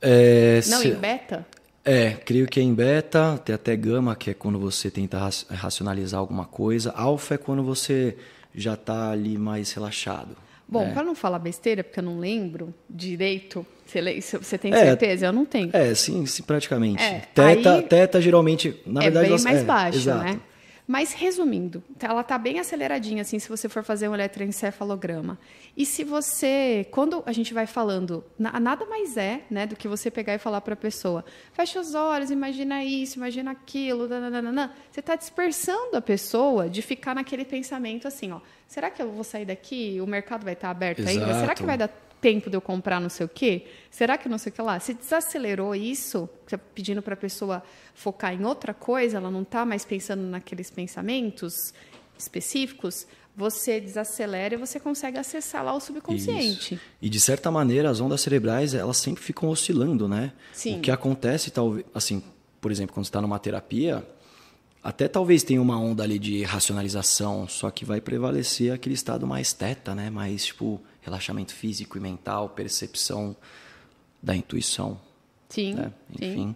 [SPEAKER 2] É,
[SPEAKER 1] Não, se... em beta?
[SPEAKER 2] É, creio que é em beta, tem até gama, que é quando você tenta racionalizar alguma coisa. Alfa é quando você já está ali mais relaxado.
[SPEAKER 1] Bom, né? para não falar besteira, porque eu não lembro direito, você, tem é, certeza? Eu não tenho.
[SPEAKER 2] É, sim, sim praticamente. É, teta, aí, teta geralmente, na
[SPEAKER 1] é
[SPEAKER 2] verdade...
[SPEAKER 1] bem mais é, baixo, exato. né? Mas, resumindo, ela está bem aceleradinha, assim, se você for fazer um eletroencefalograma. E se você, quando a gente vai falando, nada mais é né, do que você pegar e falar para a pessoa, fecha os olhos, imagina isso, imagina aquilo, nananana. você está dispersando a pessoa de ficar naquele pensamento assim, ó, será que eu vou sair daqui, o mercado vai estar aberto Exato. ainda? Será que vai dar tempo de eu comprar não sei o quê? Será que não sei o que lá? Se desacelerou isso, tá pedindo para a pessoa focar em outra coisa, ela não está mais pensando naqueles pensamentos específicos, você desacelera e você consegue acessar lá o subconsciente.
[SPEAKER 2] Isso. E de certa maneira, as ondas cerebrais, elas sempre ficam oscilando, né?
[SPEAKER 1] Sim.
[SPEAKER 2] O que acontece, talvez, assim, por exemplo, quando você está numa terapia, até talvez tenha uma onda ali de racionalização, só que vai prevalecer aquele estado mais teta, né? Mais tipo relaxamento físico e mental, percepção da intuição.
[SPEAKER 1] Sim.
[SPEAKER 2] Né? Enfim.
[SPEAKER 1] Sim.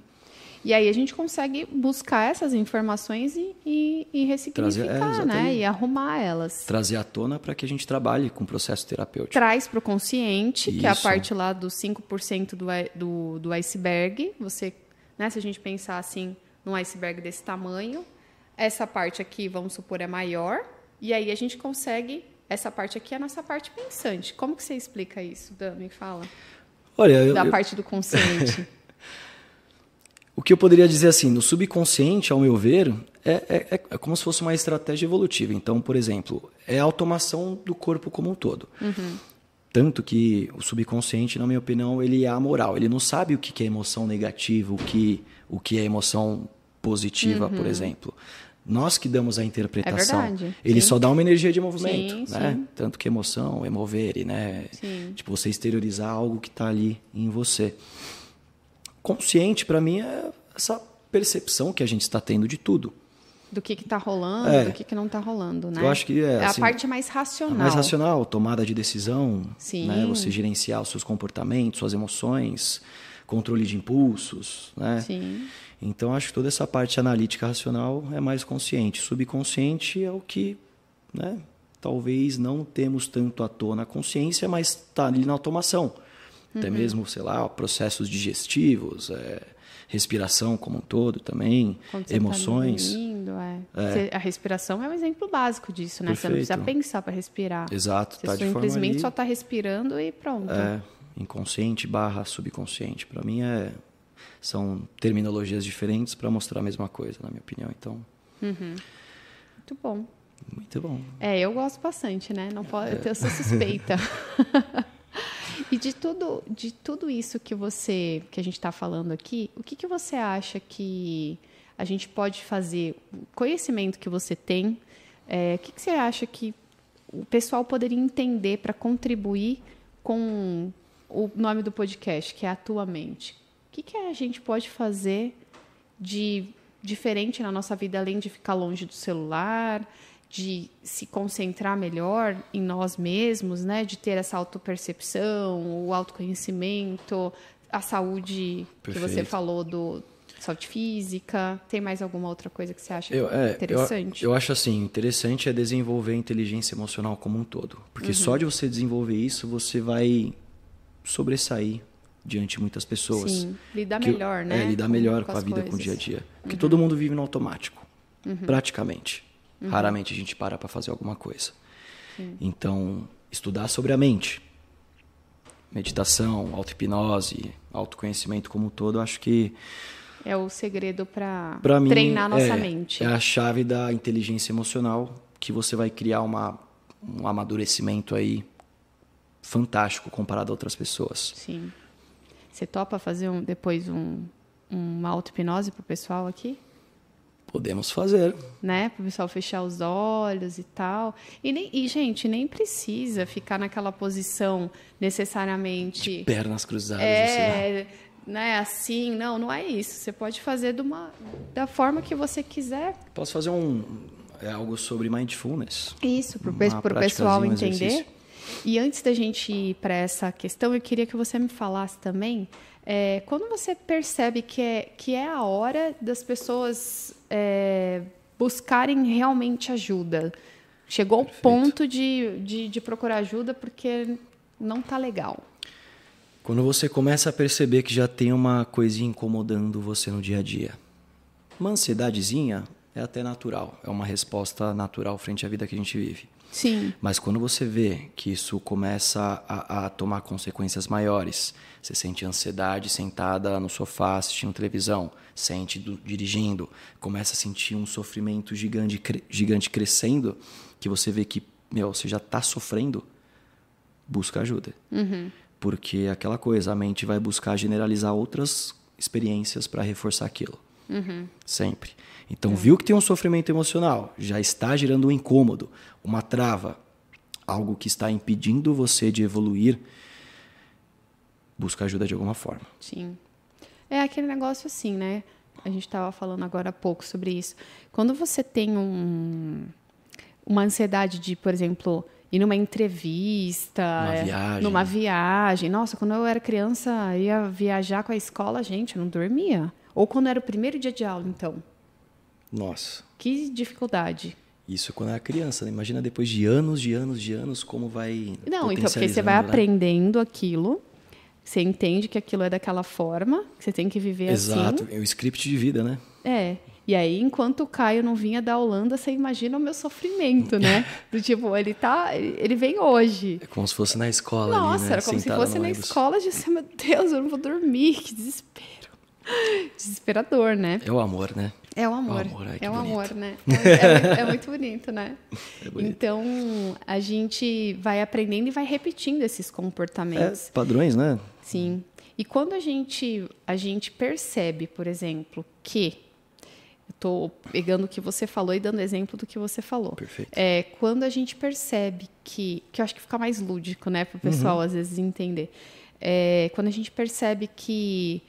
[SPEAKER 1] E aí a gente consegue buscar essas informações e, e, e ressignificar,
[SPEAKER 2] é,
[SPEAKER 1] né? E arrumar elas.
[SPEAKER 2] Trazer à tona para que a gente trabalhe com o processo terapêutico.
[SPEAKER 1] Traz para o consciente, que é a
[SPEAKER 2] Isso.
[SPEAKER 1] parte lá dos 5% do, do, do iceberg. Você, né, se a gente pensar assim, num iceberg desse tamanho, essa parte aqui, vamos supor, é maior. E aí a gente consegue. Essa parte aqui é a nossa parte pensante. Como que você explica isso, Dan? Me fala.
[SPEAKER 2] Olha, eu,
[SPEAKER 1] Da
[SPEAKER 2] eu-
[SPEAKER 1] parte do consciente.
[SPEAKER 2] o que eu poderia dizer assim, no subconsciente, ao meu ver, é, é, é- é como se fosse uma estratégia evolutiva. Então, por exemplo, é a automação do corpo como um todo. Tanto que o subconsciente, na minha opinião, ele é amoral. Ele não sabe o que é emoção negativa, o que, o que é emoção positiva, por exemplo. Nós que damos a interpretação.
[SPEAKER 1] É verdade,
[SPEAKER 2] Ele
[SPEAKER 1] sim.
[SPEAKER 2] só dá uma energia de movimento,
[SPEAKER 1] Sim,
[SPEAKER 2] né?
[SPEAKER 1] sim.
[SPEAKER 2] Tanto que emoção é mover, né? Tipo, você exteriorizar algo que está ali em você. Consciente, para mim, é essa percepção que a gente está tendo de tudo.
[SPEAKER 1] do que está rolando,
[SPEAKER 2] É.
[SPEAKER 1] do que, que não está rolando, né?
[SPEAKER 2] Eu acho que é,
[SPEAKER 1] a
[SPEAKER 2] assim,
[SPEAKER 1] parte mais
[SPEAKER 2] É
[SPEAKER 1] racional.
[SPEAKER 2] mais racional, tomada de decisão, né? Você gerenciar os seus comportamentos, suas emoções, controle de impulsos, né?
[SPEAKER 1] Sim.
[SPEAKER 2] Então acho que toda essa parte analítica racional é mais consciente. Subconsciente é o que, né? Talvez não temos tanto à tona a consciência, mas está ali na automação. Até
[SPEAKER 1] Uhum.
[SPEAKER 2] mesmo, sei lá, processos digestivos, é, respiração como um todo também,
[SPEAKER 1] Quando você
[SPEAKER 2] emoções.
[SPEAKER 1] Tá dormindo, é. Você- a respiração é um exemplo básico disso, né? Você não precisa
[SPEAKER 2] Perfeito.
[SPEAKER 1] pensar para respirar.
[SPEAKER 2] Exato,
[SPEAKER 1] Você
[SPEAKER 2] tá de forma
[SPEAKER 1] simplesmente só está respirando e pronto.
[SPEAKER 2] É, inconsciente barra subconsciente. Para mim é são terminologias diferentes para mostrar a mesma coisa, na minha opinião. Então,
[SPEAKER 1] Muito bom.
[SPEAKER 2] muito bom.
[SPEAKER 1] É, eu gosto bastante, né? Não pode, eu sou suspeita. e de tudo, de tudo isso que você, que a gente está falando aqui, o que, que você acha que a gente pode fazer? O conhecimento que você tem, é, o que, que você acha que o pessoal poderia entender para contribuir com o nome do podcast, que é a tua mente? O que, que a gente pode fazer de diferente na nossa vida, além de ficar longe do celular, de se concentrar melhor em nós mesmos, né? De ter essa autopercepção, o autoconhecimento, a saúde que você
[SPEAKER 2] Perfeito.
[SPEAKER 1] falou do saúde física. Tem mais alguma outra coisa que você acha
[SPEAKER 2] Eu, é,
[SPEAKER 1] interessante?
[SPEAKER 2] Eu, eu acho assim, interessante é desenvolver a inteligência emocional como um todo. Porque
[SPEAKER 1] Uhum.
[SPEAKER 2] só de você desenvolver isso, você vai sobressair diante de muitas pessoas.
[SPEAKER 1] Sim, lidar
[SPEAKER 2] Que-
[SPEAKER 1] melhor, né?
[SPEAKER 2] É, lidar
[SPEAKER 1] com-
[SPEAKER 2] melhor
[SPEAKER 1] com
[SPEAKER 2] a vida, com o
[SPEAKER 1] coisas. Uhum.
[SPEAKER 2] dia a dia. Porque todo mundo vive no automático, praticamente. Raramente a gente para para fazer alguma coisa. Então, estudar sobre a mente, meditação, auto-hipnose, autoconhecimento como um todo, acho que
[SPEAKER 1] É o segredo para
[SPEAKER 2] mim
[SPEAKER 1] treinar a nossa
[SPEAKER 2] é,
[SPEAKER 1] mente.
[SPEAKER 2] é a chave da inteligência emocional que você vai criar uma, um amadurecimento aí fantástico comparado a outras pessoas.
[SPEAKER 1] Sim. Você topa fazer um, depois um, uma auto-hipnose pro pessoal aqui?
[SPEAKER 2] Podemos fazer.
[SPEAKER 1] né? Para o pessoal fechar os olhos e tal. E, nem, e, gente, nem precisa ficar naquela posição necessariamente.
[SPEAKER 2] Pernas cruzadas,
[SPEAKER 1] é, né, assim, não, não é isso. Você pode fazer de uma, da forma que você quiser.
[SPEAKER 2] Posso fazer um é algo sobre mindfulness?
[SPEAKER 1] Isso, para o pessoal entender.
[SPEAKER 2] exercício.
[SPEAKER 1] E antes da gente ir para essa questão, eu queria que você me falasse também, é, quando você percebe que é, que é a hora das pessoas é, buscarem realmente ajuda. Chegou ao
[SPEAKER 2] Perfeito.
[SPEAKER 1] ponto de, de, de procurar ajuda porque não está legal.
[SPEAKER 2] Quando você começa a perceber que já tem uma coisinha incomodando você no dia a dia. Uma ansiedadezinha é até natural, é uma resposta natural frente à vida que a gente vive.
[SPEAKER 1] Sim.
[SPEAKER 2] Mas quando você vê que isso começa a, a tomar consequências maiores, você sente ansiedade sentada no sofá assistindo televisão, sente do- dirigindo, começa a sentir um sofrimento gigante, cre- gigante crescendo, que você vê que, meu, você já está sofrendo, busca ajuda. Porque é aquela coisa, a mente vai buscar generalizar outras experiências para reforçar aquilo. Sempre. Então, viu que tem um sofrimento emocional, já está gerando um incômodo, uma trava, algo que está impedindo você de evoluir, busca ajuda de alguma forma.
[SPEAKER 1] Sim. É aquele negócio assim, né? A gente estava falando agora há pouco sobre isso. Quando você tem um, uma ansiedade de, por exemplo, ir numa entrevista, é,
[SPEAKER 2] viagem.
[SPEAKER 1] numa viagem. Nossa, quando eu era criança, ia viajar com a escola, gente, eu não dormia. Ou quando era o primeiro dia de aula, então.
[SPEAKER 2] Nossa,
[SPEAKER 1] Que dificuldade.
[SPEAKER 2] isso quando era criança, né? Imagina depois de anos, de anos, de anos, como vai.
[SPEAKER 1] Não, então, porque você vai
[SPEAKER 2] né?
[SPEAKER 1] aprendendo aquilo, você entende que aquilo é daquela forma, que você tem que viver
[SPEAKER 2] Exato,
[SPEAKER 1] assim.
[SPEAKER 2] é o script de vida, né?
[SPEAKER 1] É. E aí, enquanto o Caio não vinha da Holanda, você imagina o meu sofrimento, né? Do tipo, ele tá. Ele vem hoje.
[SPEAKER 2] É como se fosse na escola
[SPEAKER 1] Nossa,
[SPEAKER 2] ali, né?
[SPEAKER 1] era como se fosse na
[SPEAKER 2] ônibus.
[SPEAKER 1] escola de assim, meu Deus, eu não vou dormir, que desespero. Desesperador, né?
[SPEAKER 2] É o amor, né?
[SPEAKER 1] É o amor.
[SPEAKER 2] amor, ai,
[SPEAKER 1] é o
[SPEAKER 2] bonito.
[SPEAKER 1] amor, né? É, é muito- é muito bonito, né?
[SPEAKER 2] É bonito.
[SPEAKER 1] Então, a gente vai aprendendo e vai repetindo esses
[SPEAKER 2] É,
[SPEAKER 1] comportamentos.
[SPEAKER 2] padrões, né?
[SPEAKER 1] Sim. E quando a gente, a gente percebe, por exemplo, que. Eu estou pegando o que você falou e dando exemplo do que você falou.
[SPEAKER 2] Perfeito.
[SPEAKER 1] É, quando a gente percebe que. Que eu acho que fica mais lúdico, né, para o pessoal
[SPEAKER 2] Uhum.
[SPEAKER 1] às vezes entender. É, quando a gente percebe que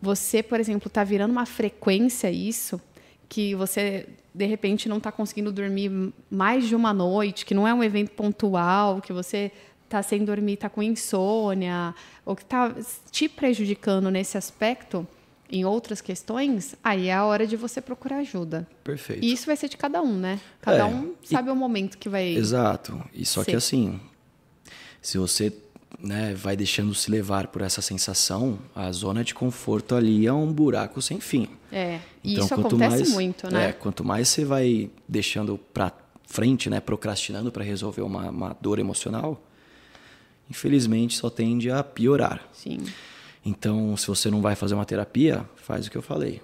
[SPEAKER 1] você, por exemplo, está virando uma frequência isso, que você de repente não está conseguindo dormir mais de uma noite, que não é um evento pontual, que você está sem dormir, está com insônia, ou que está te prejudicando nesse aspecto, em outras questões, aí é a hora de você procurar ajuda.
[SPEAKER 2] Perfeito.
[SPEAKER 1] E isso vai ser de cada um, né? Cada
[SPEAKER 2] É,
[SPEAKER 1] um sabe o momento que vai.
[SPEAKER 2] Exato. E só que
[SPEAKER 1] Sim.
[SPEAKER 2] assim, se você né, vai deixando se levar por essa sensação, a zona de conforto ali é um buraco sem fim.
[SPEAKER 1] É. E
[SPEAKER 2] Então,
[SPEAKER 1] isso
[SPEAKER 2] quanto
[SPEAKER 1] acontece
[SPEAKER 2] mais-
[SPEAKER 1] muito, né?
[SPEAKER 2] É, quanto mais você vai deixando para frente, né, procrastinando para resolver uma, uma dor emocional, infelizmente só tende a piorar.
[SPEAKER 1] Sim.
[SPEAKER 2] Então, se você não vai fazer uma terapia, faz o que eu falei.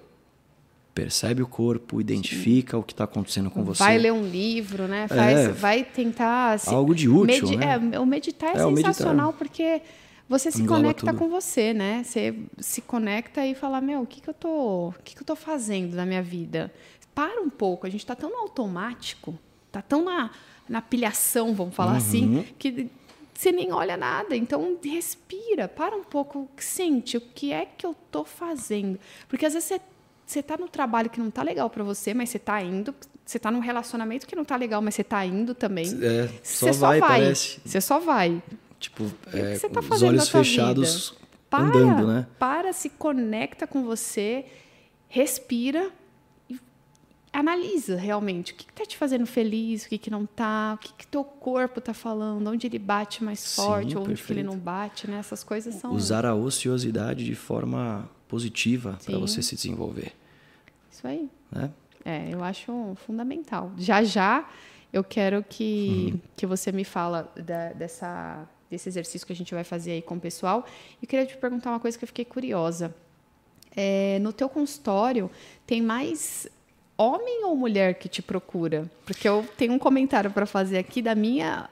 [SPEAKER 2] Percebe o corpo, identifica o que está acontecendo com você.
[SPEAKER 1] Vai ler um livro, né? Faz,
[SPEAKER 2] É.
[SPEAKER 1] vai tentar. Se,
[SPEAKER 2] Algo de útil, né?
[SPEAKER 1] É, o meditar é,
[SPEAKER 2] É, o meditar.
[SPEAKER 1] sensacional porque você se
[SPEAKER 2] Engloba
[SPEAKER 1] conecta
[SPEAKER 2] tudo.
[SPEAKER 1] com você, né? Você se conecta e fala, meu, o que, que eu tô. O que, que eu tô fazendo na minha vida? Para um pouco, a gente está tão no automático, tá tão na, na pilhação, vamos falar
[SPEAKER 2] Uhum.
[SPEAKER 1] assim, que você nem olha nada. Então, respira, para um pouco, sente o que é que eu tô fazendo. Porque às vezes você, você tá no trabalho que não tá legal para você, mas você tá indo. Você tá num relacionamento que não tá legal, mas você tá indo também.
[SPEAKER 2] É,
[SPEAKER 1] Você
[SPEAKER 2] só vai, parece.
[SPEAKER 1] Você só vai.
[SPEAKER 2] Tipo,
[SPEAKER 1] o que
[SPEAKER 2] é,
[SPEAKER 1] você tá
[SPEAKER 2] os olhos fechados,
[SPEAKER 1] vida? Para,
[SPEAKER 2] andando, né?
[SPEAKER 1] Para, se conecta com você, respira e analisa realmente o que está te fazendo feliz, o que, que não tá, o que, que teu corpo tá falando, onde ele bate mais
[SPEAKER 2] Sim,
[SPEAKER 1] forte, onde que ele não bate, né? Essas coisas são
[SPEAKER 2] Usar a ociosidade de forma positiva para você se desenvolver.
[SPEAKER 1] isso aí.
[SPEAKER 2] Né?
[SPEAKER 1] É, eu acho fundamental. Já já eu quero que,
[SPEAKER 2] Uhum.
[SPEAKER 1] que você me fala da- dessa, desse exercício que a gente vai fazer aí com o pessoal. E queria te perguntar uma coisa que eu fiquei curiosa. É, no teu consultório, tem mais homem ou mulher que te procura? Porque eu tenho um comentário para fazer aqui da minha,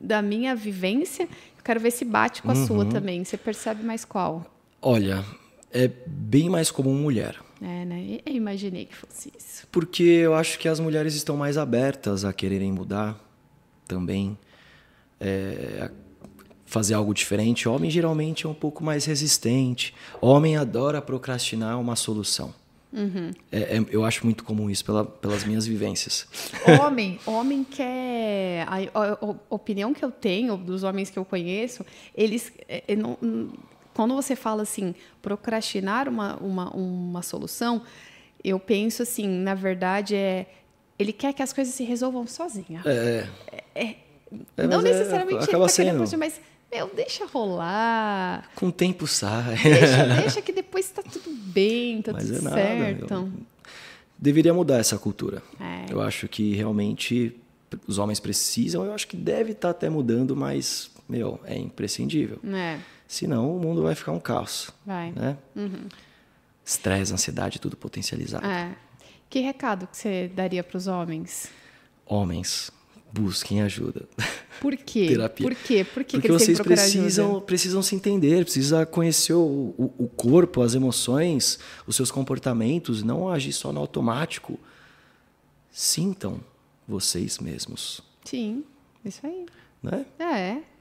[SPEAKER 1] da minha vivência. Eu quero ver se bate com a
[SPEAKER 2] Uhum.
[SPEAKER 1] sua também. Você percebe mais qual?
[SPEAKER 2] Olha, é bem mais comum mulher.
[SPEAKER 1] É, né? Eu imaginei que fosse isso.
[SPEAKER 2] Porque eu acho que as mulheres estão mais abertas a quererem mudar também. é, a fazer algo diferente. Homem geralmente é um pouco mais resistente. Homem adora procrastinar uma solução.
[SPEAKER 1] Uhum.
[SPEAKER 2] É- é- eu acho muito comum isso pela- pelas minhas vivências.
[SPEAKER 1] Homem, homem quer. A, a- a opinião que eu tenho dos homens que eu conheço, eles. é, é, não- não- quando você fala assim, procrastinar uma, uma, uma solução, eu penso assim, na verdade, é. Ele quer que as coisas se resolvam sozinha.
[SPEAKER 2] É, É,
[SPEAKER 1] não
[SPEAKER 2] mas é,
[SPEAKER 1] necessariamente ele
[SPEAKER 2] acaba
[SPEAKER 1] tá querendo
[SPEAKER 2] sendo.
[SPEAKER 1] fazer, mas, meu, deixa rolar.
[SPEAKER 2] com o tempo sai.
[SPEAKER 1] Deixa, deixa que depois tá tudo bem, tá
[SPEAKER 2] Mas
[SPEAKER 1] tudo
[SPEAKER 2] é
[SPEAKER 1] certo.
[SPEAKER 2] Deveria mudar essa cultura.
[SPEAKER 1] É.
[SPEAKER 2] Eu acho que realmente os homens precisam, eu acho que deve estar até mudando, mas, meu, é imprescindível.
[SPEAKER 1] É,
[SPEAKER 2] Senão o mundo vai ficar um caos.
[SPEAKER 1] vai.
[SPEAKER 2] Né? Estresse, ansiedade, tudo potencializado.
[SPEAKER 1] É. Que recado que você daria para os homens?
[SPEAKER 2] Homens, busquem ajuda.
[SPEAKER 1] Por quê?
[SPEAKER 2] Terapia.
[SPEAKER 1] Por quê? Por que,
[SPEAKER 2] Porque
[SPEAKER 1] que
[SPEAKER 2] vocês precisam,
[SPEAKER 1] ajuda?
[SPEAKER 2] precisam se entender, precisa conhecer o, o, o corpo, as emoções, os seus comportamentos, não agir só no automático. Sintam vocês mesmos,
[SPEAKER 1] Sim, isso aí.
[SPEAKER 2] né?
[SPEAKER 1] É.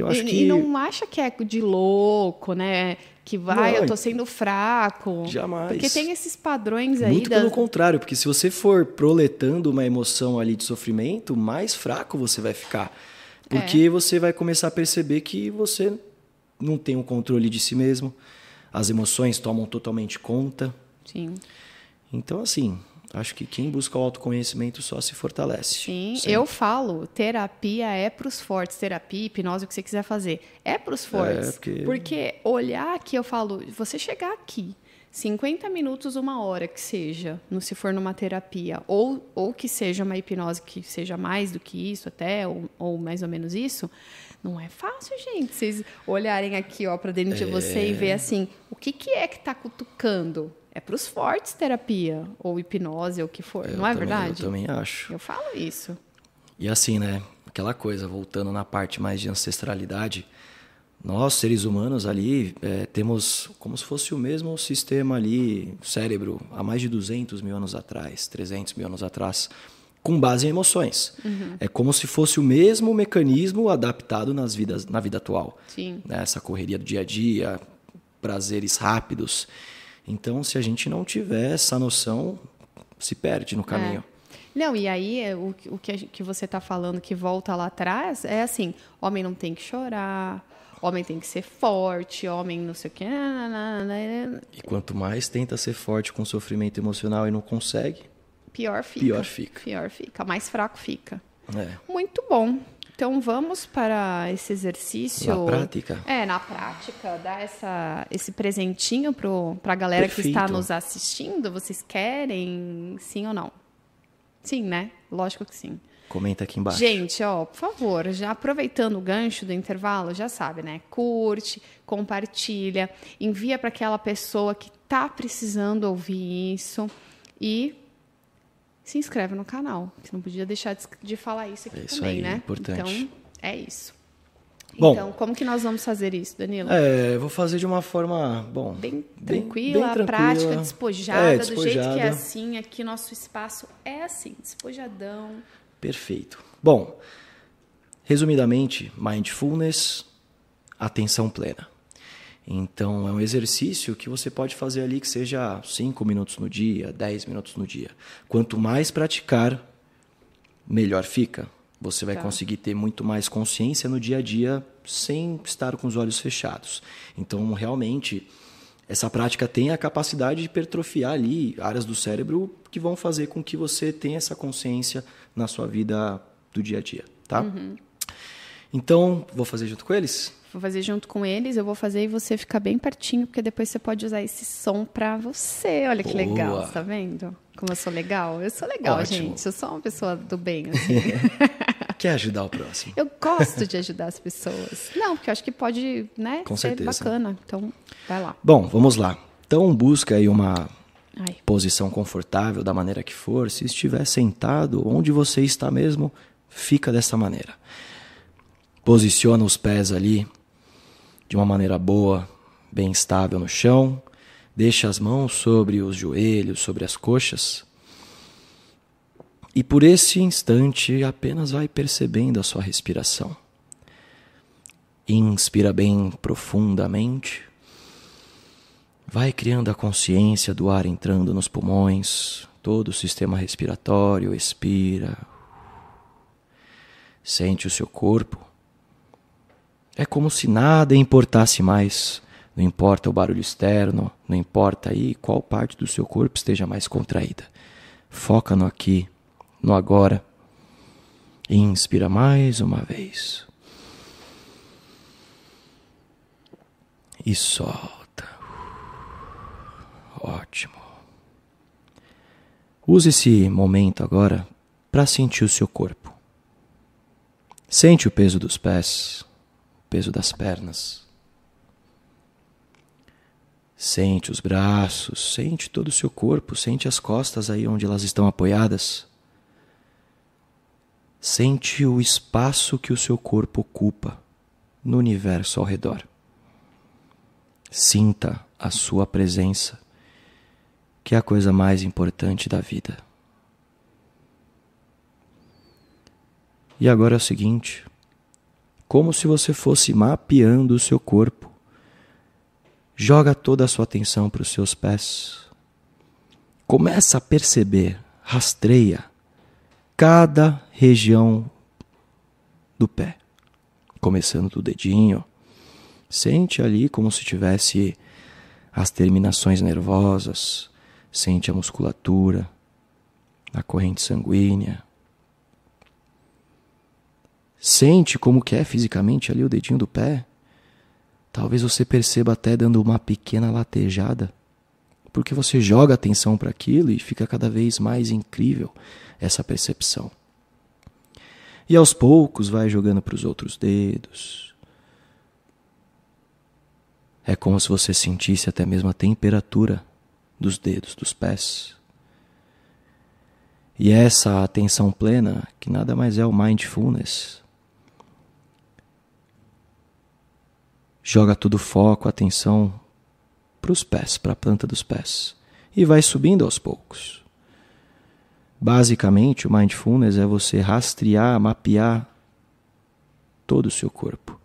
[SPEAKER 2] Eu acho
[SPEAKER 1] e,
[SPEAKER 2] que
[SPEAKER 1] e não acha que é de louco, né? Que vai,
[SPEAKER 2] Não,
[SPEAKER 1] eu tô sendo fraco.
[SPEAKER 2] jamais.
[SPEAKER 1] Porque tem esses padrões aí
[SPEAKER 2] Muito pelo contrário, porque se você for proletando uma emoção ali de sofrimento, mais fraco você vai ficar. Porque
[SPEAKER 1] É.
[SPEAKER 2] você vai começar a perceber que você não tem o controle de si mesmo, as emoções tomam totalmente conta.
[SPEAKER 1] Sim.
[SPEAKER 2] Então, assim, acho que quem busca o autoconhecimento só se fortalece.
[SPEAKER 1] Sim,
[SPEAKER 2] Sempre.
[SPEAKER 1] eu falo, terapia é para os fortes, terapia, hipnose, o que você quiser fazer, é para os fortes.
[SPEAKER 2] porque-
[SPEAKER 1] Porque olhar aqui, eu falo, você chegar aqui, 50 minutos, uma hora que seja, se for numa terapia, ou, ou que seja uma hipnose que seja mais do que isso até, ou, ou mais ou menos isso, não é fácil, gente. Vocês olharem aqui ó para dentro de você
[SPEAKER 2] É.
[SPEAKER 1] e ver assim, o que, que é que está cutucando? É para os fortes terapia, ou hipnose, ou o que for,
[SPEAKER 2] Eu
[SPEAKER 1] não é
[SPEAKER 2] também-
[SPEAKER 1] verdade?
[SPEAKER 2] Eu também acho.
[SPEAKER 1] Eu falo isso.
[SPEAKER 2] E assim, né? Aquela coisa, voltando na parte mais de ancestralidade, nós, seres humanos ali, é, temos como se fosse o mesmo sistema ali, cérebro, há mais de 200 mil anos atrás, 300 mil anos atrás, com base em emoções. É como se fosse o mesmo mecanismo adaptado nas vidas, na vida atual.
[SPEAKER 1] Sim.
[SPEAKER 2] né? Essa correria do dia a dia, prazeres rápidos. Então, se a gente não tiver essa noção, se perde no caminho.
[SPEAKER 1] Não, e aí é, o, que- o que, que você está falando que volta lá atrás é assim: homem não tem que chorar, homem tem que ser forte, homem não sei o quê. nananana,
[SPEAKER 2] E quanto mais tenta ser forte com sofrimento emocional e não consegue,
[SPEAKER 1] Pior fica.
[SPEAKER 2] Pior fica.
[SPEAKER 1] Pior fica, mais fraco fica.
[SPEAKER 2] é,
[SPEAKER 1] Muito bom. Então vamos para esse exercício.
[SPEAKER 2] Na prática?
[SPEAKER 1] É, na prática, dar essa, esse presentinho para a galera que está
[SPEAKER 2] Perfeito.
[SPEAKER 1] nos assistindo. Vocês querem sim ou não? Sim, né? Lógico que sim.
[SPEAKER 2] comenta aqui embaixo.
[SPEAKER 1] Gente, ó, por favor, já aproveitando o gancho do intervalo, já sabe, né? Curte, compartilha, envia para aquela pessoa que tá precisando ouvir isso e se inscreve no canal. Você não podia deixar de, falar isso aqui
[SPEAKER 2] É isso
[SPEAKER 1] também,
[SPEAKER 2] aí,
[SPEAKER 1] né?
[SPEAKER 2] importante.
[SPEAKER 1] Então, é isso.
[SPEAKER 2] Bom.
[SPEAKER 1] então, como que nós vamos fazer isso, Danilo?
[SPEAKER 2] É, vou fazer de uma forma, bom,
[SPEAKER 1] Bem tranquila,
[SPEAKER 2] bem
[SPEAKER 1] prática, despojada,
[SPEAKER 2] É,
[SPEAKER 1] do jeito que é
[SPEAKER 2] despojada.
[SPEAKER 1] assim, aqui nosso espaço é assim, despojadão.
[SPEAKER 2] Perfeito. Bom, resumidamente, mindfulness, atenção plena. Então, é um exercício que você pode fazer ali que seja 5 minutos no dia, 10 minutos no dia. Quanto mais praticar, melhor fica. Você vai
[SPEAKER 1] Tá.
[SPEAKER 2] conseguir ter muito mais consciência no dia a dia sem estar com os olhos fechados. Então, realmente, essa prática tem a capacidade de hipertrofiar ali áreas do cérebro que vão fazer com que você tenha essa consciência na sua vida do dia a dia, tá? Então, vou fazer junto com eles?
[SPEAKER 1] Vou fazer junto com eles, eu vou fazer e você fica bem pertinho, porque depois você pode usar esse som pra você. Olha que
[SPEAKER 2] Boa.
[SPEAKER 1] legal, tá vendo? Como eu sou legal? Eu sou legal,
[SPEAKER 2] Ótimo.
[SPEAKER 1] gente. Eu sou uma pessoa do bem, assim.
[SPEAKER 2] Quer ajudar o próximo?
[SPEAKER 1] eu gosto de ajudar as pessoas. Não, porque eu acho que pode, né,
[SPEAKER 2] Com
[SPEAKER 1] ser
[SPEAKER 2] certeza.
[SPEAKER 1] bacana. Então, vai lá.
[SPEAKER 2] Bom, vamos lá. Então, busca aí uma
[SPEAKER 1] Ai,
[SPEAKER 2] posição confortável da maneira que for. Se estiver sentado, onde você está mesmo, fica dessa maneira. Posiciona os pés ali de uma maneira boa, bem estável no chão. Deixa as mãos sobre os joelhos, sobre as coxas. E por esse instante apenas vai percebendo a sua respiração. Inspira bem profundamente. Vai criando a consciência do ar entrando nos pulmões, todo o sistema respiratório, expira. Sente o seu corpo. É como se nada importasse mais. Não importa o barulho externo, não importa aí qual parte do seu corpo esteja mais contraída. Foca no aqui, no agora. Inspira mais uma vez. E solta. Ótimo. Use esse momento agora para sentir o seu corpo. Sente o peso dos pés, peso das pernas. Sente os braços, sente todo o seu corpo, sente as costas aí onde elas estão apoiadas. Sente o espaço que o seu corpo ocupa no universo ao redor. Sinta a sua presença, que é a coisa mais importante da vida. E agora é o seguinte: como se você fosse mapeando o seu corpo, joga toda a sua atenção para os seus pés. Começa a perceber, rastreia cada região do pé, começando do dedinho. Sente ali como se tivesse as terminações nervosas, sente a musculatura, a corrente sanguínea. Sente como que é fisicamente ali o dedinho do pé. Talvez você perceba até dando uma pequena latejada, porque você joga atenção para aquilo e fica cada vez mais incrível essa percepção. E aos poucos vai jogando para os outros dedos. É como se você sentisse até mesmo a temperatura dos dedos dos pés. E essa atenção plena, que nada mais é o mindfulness, joga todo o foco, atenção para os pés, para a planta dos pés, e vai subindo aos poucos. Basicamente, o mindfulness é você rastrear, mapear todo o seu corpo.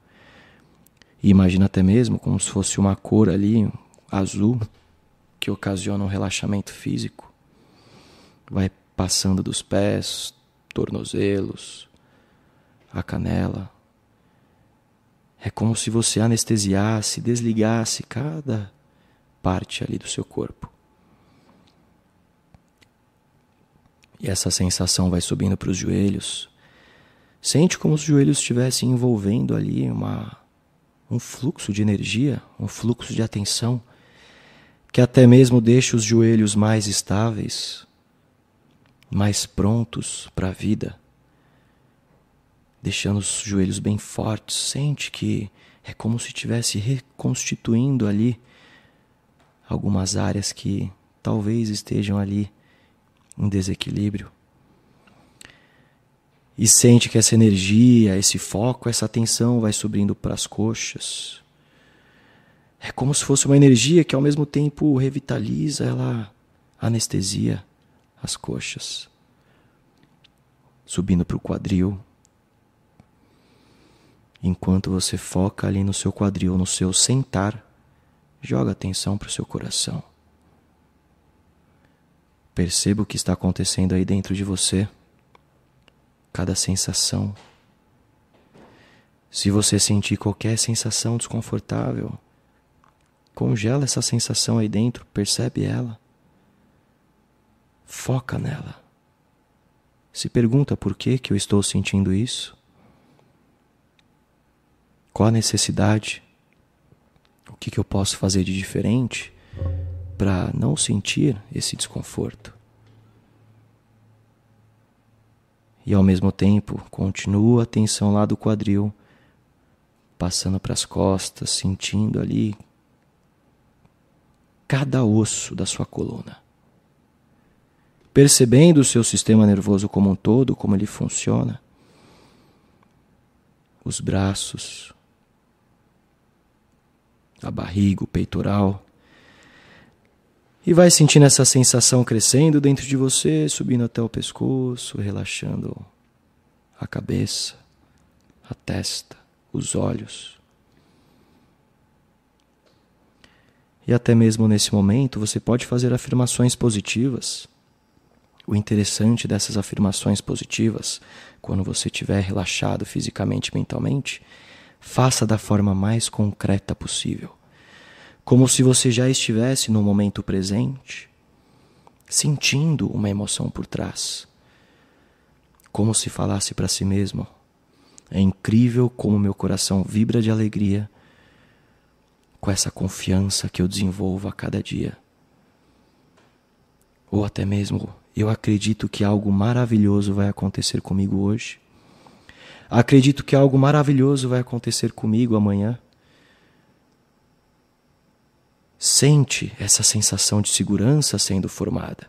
[SPEAKER 2] E imagina até mesmo como se fosse uma cor ali, azul, que ocasiona um relaxamento físico. Vai passando dos pés, tornozelos, a canela. É como se você anestesiasse, desligasse cada parte ali do seu corpo. E essa sensação vai subindo para os joelhos. Sente como os joelhos estivessem envolvendo ali uma, um fluxo de energia, um fluxo de atenção, que até mesmo deixa os joelhos mais estáveis, mais prontos para a vida, deixando os joelhos bem fortes. Sente que é como se estivesse reconstituindo ali algumas áreas que talvez estejam ali em desequilíbrio. E sente que essa energia, esse foco, essa atenção vai subindo para as coxas. É como se fosse uma energia que ao mesmo tempo revitaliza, ela anestesia as coxas. Subindo para o quadril. Enquanto você foca ali no seu quadril, no seu sentar, joga atenção para o seu coração. Perceba o que está acontecendo aí dentro de você, cada sensação. Se você sentir qualquer sensação desconfortável, congela essa sensação aí dentro, percebe ela. Foca nela. Se pergunta por que, que eu estou sentindo isso. Qual a necessidade? O que, que eu posso fazer de diferente? para não sentir esse desconforto. E ao mesmo tempo, continua a tensão lá do quadril, passando para as costas, sentindo ali cada osso da sua coluna. Percebendo o seu sistema nervoso como um todo, como ele funciona. Os braços, a barriga, o peitoral e vai sentindo essa sensação crescendo dentro de você, subindo até o pescoço, relaxando a cabeça, a testa, os olhos. E até mesmo nesse momento você pode fazer afirmações positivas. O interessante dessas afirmações positivas, quando você estiver relaxado fisicamente e mentalmente, faça da forma mais concreta possível como se você já estivesse no momento presente, sentindo uma emoção por trás. Como se falasse para si mesmo: É incrível como meu coração vibra de alegria com essa confiança que eu desenvolvo a cada dia. Ou até mesmo, eu acredito que algo maravilhoso vai acontecer comigo hoje. Acredito que algo maravilhoso vai acontecer comigo amanhã. Sente essa sensação de segurança sendo formada.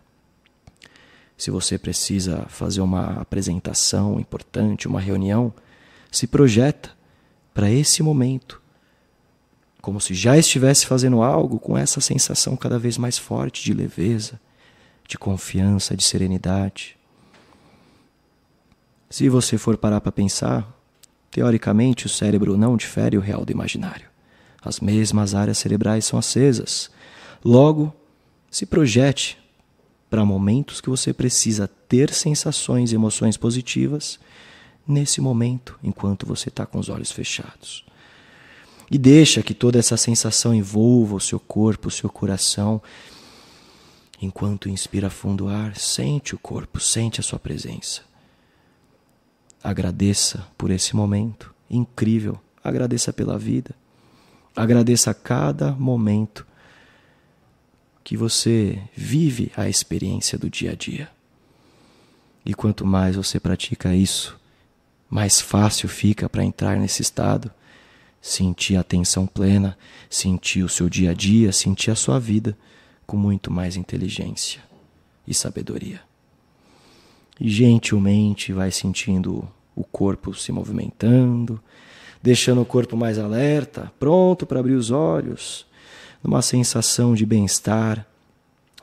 [SPEAKER 2] Se você precisa fazer uma apresentação importante, uma reunião, se projeta para esse momento, como se já estivesse fazendo algo com essa sensação cada vez mais forte de leveza, de confiança, de serenidade. Se você for parar para pensar, teoricamente o cérebro não difere o real do imaginário. As mesmas áreas cerebrais são acesas. Logo, se projete para momentos que você precisa ter sensações e emoções positivas nesse momento, enquanto você está com os olhos fechados. E deixa que toda essa sensação envolva o seu corpo, o seu coração. Enquanto inspira fundo ar, sente o corpo, sente a sua presença. Agradeça por esse momento incrível. Agradeça pela vida. Agradeça a cada momento que você vive a experiência do dia a dia. E quanto mais você pratica isso, mais fácil fica para entrar nesse estado, sentir a atenção plena, sentir o seu dia a dia, sentir a sua vida com muito mais inteligência e sabedoria. E gentilmente vai sentindo o corpo se movimentando, deixando o corpo mais alerta, pronto para abrir os olhos numa sensação de bem-estar,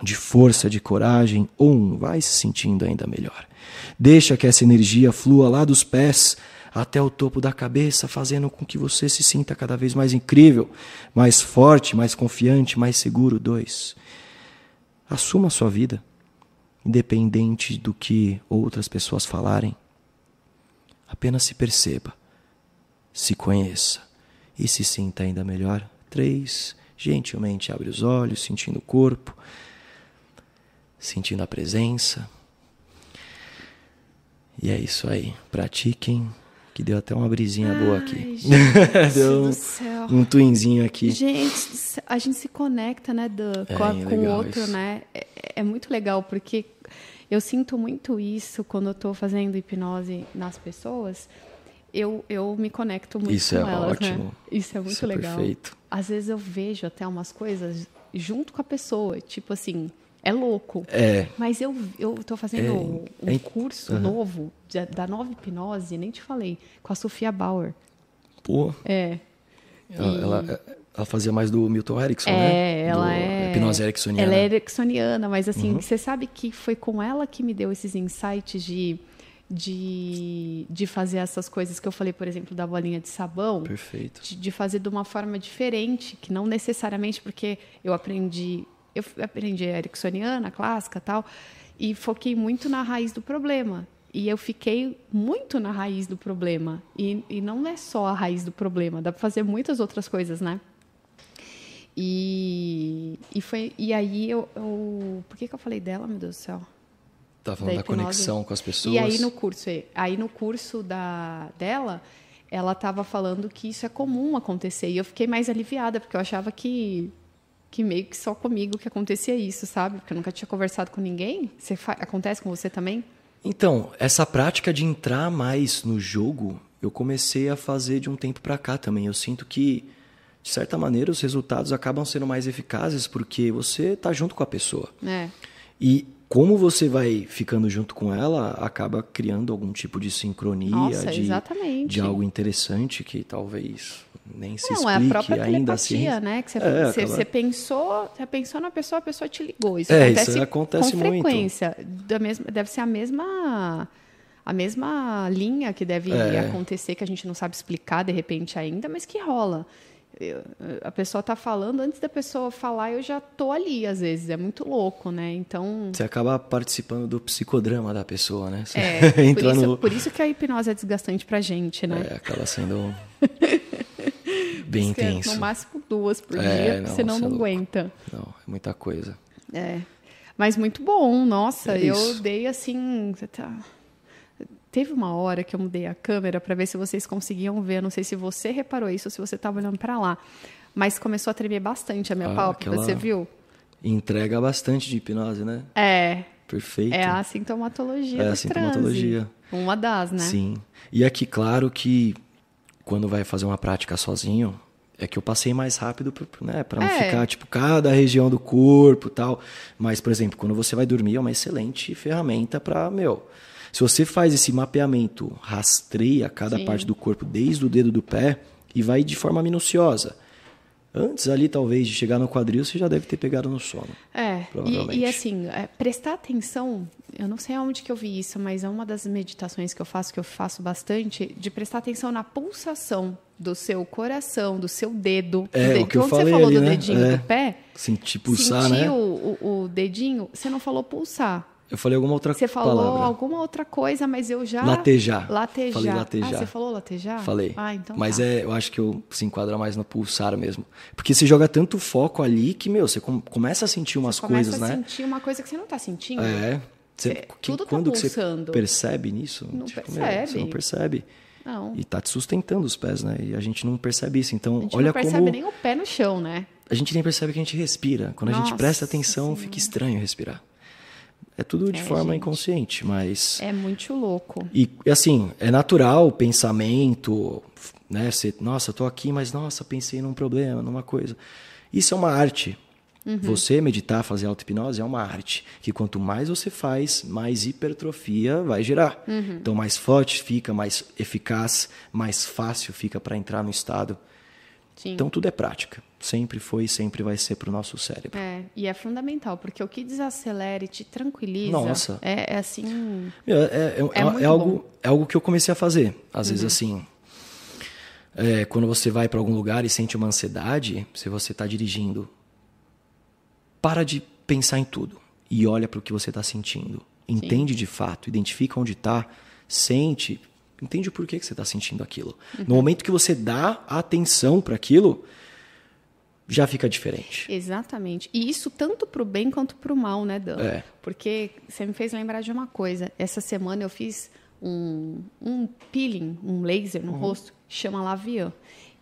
[SPEAKER 2] de força, de coragem, um, vai se sentindo ainda melhor. Deixa que essa energia flua lá dos pés até o topo da cabeça, fazendo com que você se sinta cada vez mais incrível, mais forte, mais confiante, mais seguro. Dois, assuma a sua vida, independente do que outras pessoas falarem. Apenas se perceba, se conheça e se sinta ainda melhor. Três, Gentilmente abre os olhos, sentindo o corpo, sentindo a presença. E é isso aí. Pratiquem. Que deu até uma brisinha Ai, boa aqui. deu um, um twinzinho aqui.
[SPEAKER 1] Gente, a gente se conecta, né, do, é, com, com o outro, né? É, é, muito legal, porque eu sinto muito isso quando eu estou fazendo hipnose nas pessoas eu, eu me conecto muito
[SPEAKER 2] Isso
[SPEAKER 1] com
[SPEAKER 2] é
[SPEAKER 1] elas,
[SPEAKER 2] ótimo.
[SPEAKER 1] né? Isso é muito
[SPEAKER 2] Isso é
[SPEAKER 1] legal.
[SPEAKER 2] Perfeito.
[SPEAKER 1] Às vezes eu vejo até umas coisas junto com a pessoa, tipo assim, é louco.
[SPEAKER 2] É.
[SPEAKER 1] Mas eu eu tô fazendo
[SPEAKER 2] É,
[SPEAKER 1] um
[SPEAKER 2] é-
[SPEAKER 1] curso
[SPEAKER 2] Aham.
[SPEAKER 1] novo de- da nova hipnose, nem te falei, com a Sofia Bauer.
[SPEAKER 2] Pô,
[SPEAKER 1] É.
[SPEAKER 2] ela, ela, ela fazia mais do Milton Erickson,
[SPEAKER 1] É,
[SPEAKER 2] né?
[SPEAKER 1] ela
[SPEAKER 2] do,
[SPEAKER 1] é.
[SPEAKER 2] Hipnose ericksoniana.
[SPEAKER 1] Ela é ericksoniana, mas assim,
[SPEAKER 2] Uhum.
[SPEAKER 1] você sabe que foi com ela que me deu esses insights de, de, de fazer essas coisas que eu falei, por exemplo, da bolinha de sabão.
[SPEAKER 2] Perfeito.
[SPEAKER 1] de, de fazer de uma forma diferente, que não necessariamente porque eu aprendi, eu aprendi ericksoniana, clássica, tal, e foquei muito na raiz do problema. E eu fiquei muito na raiz do problema. E, e não é só a raiz do problema, dá para fazer muitas outras coisas, né? E, e, foi, e aí eu, eu. Por que, que eu falei dela, meu Deus do céu?
[SPEAKER 2] Tá falando da,
[SPEAKER 1] da
[SPEAKER 2] conexão com as pessoas.
[SPEAKER 1] E aí no curso, é, aí no curso da dela, ela estava falando que isso é comum acontecer. E eu fiquei mais aliviada, porque eu achava que que meio que só comigo que acontecia isso, sabe? Porque eu nunca tinha conversado com ninguém. Você acontece com você também?
[SPEAKER 2] Então, essa prática de entrar mais no jogo, eu comecei a fazer de um tempo pra cá também. Eu sinto que, de certa maneira, os resultados acabam sendo mais eficazes porque você tá junto com a pessoa.
[SPEAKER 1] É.
[SPEAKER 2] E como você vai ficando junto com ela, acaba criando algum tipo de sincronia,
[SPEAKER 1] Nossa,
[SPEAKER 2] de, de algo interessante que talvez nem se
[SPEAKER 1] Não, é
[SPEAKER 2] explique
[SPEAKER 1] a própria
[SPEAKER 2] ainda assim.
[SPEAKER 1] né? Que você,
[SPEAKER 2] É,
[SPEAKER 1] você,
[SPEAKER 2] acaba-
[SPEAKER 1] você pensou, você pensou na pessoa, a pessoa te ligou. Isso
[SPEAKER 2] É,
[SPEAKER 1] acontece,
[SPEAKER 2] isso acontece
[SPEAKER 1] com
[SPEAKER 2] muito.
[SPEAKER 1] frequência. Da mesma, deve ser a mesma a mesma linha que deve
[SPEAKER 2] É.
[SPEAKER 1] acontecer que a gente não sabe explicar de repente ainda, mas que rola. Eu- a pessoa está falando, antes da pessoa falar, eu já tô ali, às vezes. É muito louco, né? Então.
[SPEAKER 2] Você acaba participando do psicodrama da pessoa, né? Você
[SPEAKER 1] É, por,
[SPEAKER 2] entra
[SPEAKER 1] isso,
[SPEAKER 2] no...
[SPEAKER 1] por isso que a hipnose é desgastante pra gente, né?
[SPEAKER 2] É, acaba sendo bem
[SPEAKER 1] é
[SPEAKER 2] intenso.
[SPEAKER 1] No máximo duas por
[SPEAKER 2] É,
[SPEAKER 1] dia,
[SPEAKER 2] não,
[SPEAKER 1] senão
[SPEAKER 2] você é
[SPEAKER 1] não
[SPEAKER 2] louco.
[SPEAKER 1] aguenta.
[SPEAKER 2] Não, é muita coisa.
[SPEAKER 1] É. Mas muito bom, nossa,
[SPEAKER 2] É
[SPEAKER 1] eu dei assim. você tá- Teve uma hora que eu mudei a câmera para ver se vocês conseguiam ver. Não sei se você reparou isso ou se você estava olhando para lá. Mas começou a tremer bastante a minha
[SPEAKER 2] Ah,
[SPEAKER 1] pálpebra, você viu?
[SPEAKER 2] Entrega bastante de hipnose, né?
[SPEAKER 1] É.
[SPEAKER 2] Perfeito.
[SPEAKER 1] É a sintomatologia
[SPEAKER 2] É
[SPEAKER 1] do
[SPEAKER 2] a sintomatologia.
[SPEAKER 1] transe. Uma das, né?
[SPEAKER 2] Sim. E aqui, claro que quando vai fazer uma prática sozinho, É que eu passei mais rápido pra, né, pra não
[SPEAKER 1] É.
[SPEAKER 2] ficar, tipo, cada região do corpo e tal. Mas, por exemplo, quando você vai dormir, é uma excelente ferramenta pra, meu. Se você faz esse mapeamento, rastreia cada
[SPEAKER 1] Sim.
[SPEAKER 2] parte do corpo, desde o dedo do pé, e vai de forma minuciosa. Antes ali, talvez, de chegar no quadril, você já deve ter pegado no sono.
[SPEAKER 1] É,
[SPEAKER 2] Provavelmente.
[SPEAKER 1] e, e assim, é, prestar atenção, eu não sei aonde que eu vi isso, mas é uma das meditações que eu faço, que eu faço bastante, de prestar atenção na pulsação do seu coração, do seu dedo.
[SPEAKER 2] É,
[SPEAKER 1] do dedo.
[SPEAKER 2] o que eu
[SPEAKER 1] Quando
[SPEAKER 2] falei
[SPEAKER 1] você falou
[SPEAKER 2] ali,
[SPEAKER 1] do
[SPEAKER 2] né?
[SPEAKER 1] dedinho
[SPEAKER 2] É.
[SPEAKER 1] do pé,
[SPEAKER 2] Sentir pulsar,
[SPEAKER 1] sentir
[SPEAKER 2] né?
[SPEAKER 1] o, o, o dedinho, você não falou pulsar.
[SPEAKER 2] Eu falei alguma outra
[SPEAKER 1] Você falou
[SPEAKER 2] palavra.
[SPEAKER 1] alguma outra coisa, mas eu já...
[SPEAKER 2] Latejar.
[SPEAKER 1] Latejar.
[SPEAKER 2] Falei latejar.
[SPEAKER 1] Ah, você falou latejar?
[SPEAKER 2] Falei.
[SPEAKER 1] Ah, então
[SPEAKER 2] Mas
[SPEAKER 1] tá.
[SPEAKER 2] é, eu acho que eu se enquadra mais no pulsar mesmo. Porque você joga tanto foco ali que, meu, você com- começa a sentir umas
[SPEAKER 1] Começa
[SPEAKER 2] coisas,
[SPEAKER 1] a
[SPEAKER 2] né?
[SPEAKER 1] sentir uma coisa que você não está sentindo.
[SPEAKER 2] É. Você,
[SPEAKER 1] Cê-
[SPEAKER 2] que-
[SPEAKER 1] tudo tá
[SPEAKER 2] quando você
[SPEAKER 1] pulsando.
[SPEAKER 2] percebe nisso?
[SPEAKER 1] Não
[SPEAKER 2] meu,
[SPEAKER 1] percebe.
[SPEAKER 2] você não percebe.
[SPEAKER 1] Não.
[SPEAKER 2] E tá te sustentando os pés, né? E a gente não percebe isso. Então,
[SPEAKER 1] A gente
[SPEAKER 2] olha
[SPEAKER 1] não percebe
[SPEAKER 2] como
[SPEAKER 1] nem o pé no chão, né?
[SPEAKER 2] a gente nem percebe que a gente respira. Quando a gente
[SPEAKER 1] Nossa
[SPEAKER 2] presta atenção, fica estranho respirar. É tudo de
[SPEAKER 1] É,
[SPEAKER 2] forma
[SPEAKER 1] gente.
[SPEAKER 2] inconsciente, mas
[SPEAKER 1] É muito louco.
[SPEAKER 2] E assim, é natural o pensamento, né? Você, nossa, tô aqui, mas nossa, pensei num problema, numa coisa. Isso é uma arte.
[SPEAKER 1] Uhum.
[SPEAKER 2] Você meditar, fazer auto-hipnose é uma arte. Que quanto mais você faz, mais hipertrofia vai gerar.
[SPEAKER 1] Uhum.
[SPEAKER 2] Então, mais forte fica, mais eficaz, mais fácil fica para entrar no estado.
[SPEAKER 1] Sim.
[SPEAKER 2] Então, tudo é prática. Sempre foi e sempre vai ser para o nosso cérebro.
[SPEAKER 1] É, e é fundamental, porque o que desacelera e te tranquiliza
[SPEAKER 2] Nossa.
[SPEAKER 1] É, é assim.
[SPEAKER 2] É, é- é-
[SPEAKER 1] É
[SPEAKER 2] é algo,
[SPEAKER 1] bom. Uhum.
[SPEAKER 2] é algo que eu comecei a fazer. Às vezes, assim, é, quando você vai para algum lugar e sente uma ansiedade, se você está dirigindo, para de pensar em tudo e olha para o que você está sentindo. Entende de fato, identifica onde está, sente, entende o porquê que você está sentindo aquilo.
[SPEAKER 1] Uhum.
[SPEAKER 2] No momento que você dá atenção para aquilo, já fica diferente.
[SPEAKER 1] Exatamente. E isso tanto pro bem quanto pro mal, né, Dan?
[SPEAKER 2] É.
[SPEAKER 1] Porque você me fez lembrar de uma coisa. Essa semana eu fiz um, um peeling, um laser
[SPEAKER 2] Uhum.
[SPEAKER 1] no rosto, chama Lavian.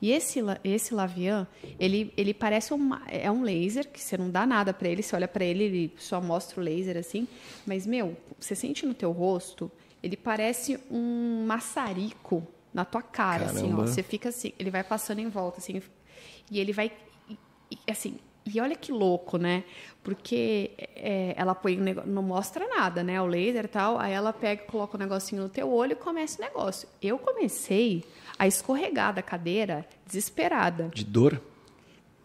[SPEAKER 1] E esse, esse Lavian, ele, ele parece uma, é um laser que você não dá nada para ele, você olha para ele, ele só mostra o laser assim. Mas, meu, você sente no teu rosto, ele parece um maçarico na tua cara, assim, ó.
[SPEAKER 2] Caramba.
[SPEAKER 1] Você fica assim, ele vai passando em volta, assim, e ele vai e- assim, e olha que louco, né? Porque é, ela põe um negócio, não mostra nada, né? O laser e tal. Aí ela pega, coloca o negocinho no teu olho e começa o negócio. Eu comecei a escorregar da cadeira, desesperada,
[SPEAKER 2] De dor?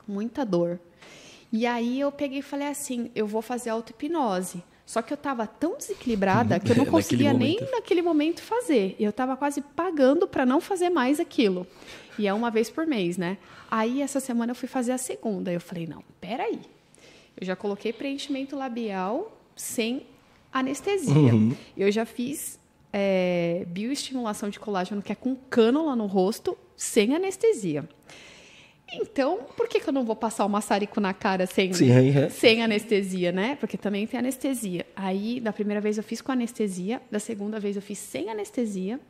[SPEAKER 1] muita dor. E aí eu peguei e falei assim, eu vou fazer auto-hipnose. Só que eu estava tão desequilibrada que eu não
[SPEAKER 2] Naquele
[SPEAKER 1] conseguia nem
[SPEAKER 2] momento.
[SPEAKER 1] naquele momento fazer. Eu estava quase pagando para não fazer mais aquilo. E é uma vez por mês, né? Aí essa semana eu fui fazer a segunda. Eu falei, não, peraí. Eu já coloquei preenchimento labial sem anestesia. Eu já fiz é, bioestimulação de colágeno, que é com cânula no rosto, sem anestesia. Então, por que, que eu não vou passar o maçarico na cara sem,
[SPEAKER 2] Sim, é.
[SPEAKER 1] sem anestesia, né? Porque também tem anestesia. Aí, da primeira vez eu fiz com anestesia, da segunda vez eu fiz sem anestesia.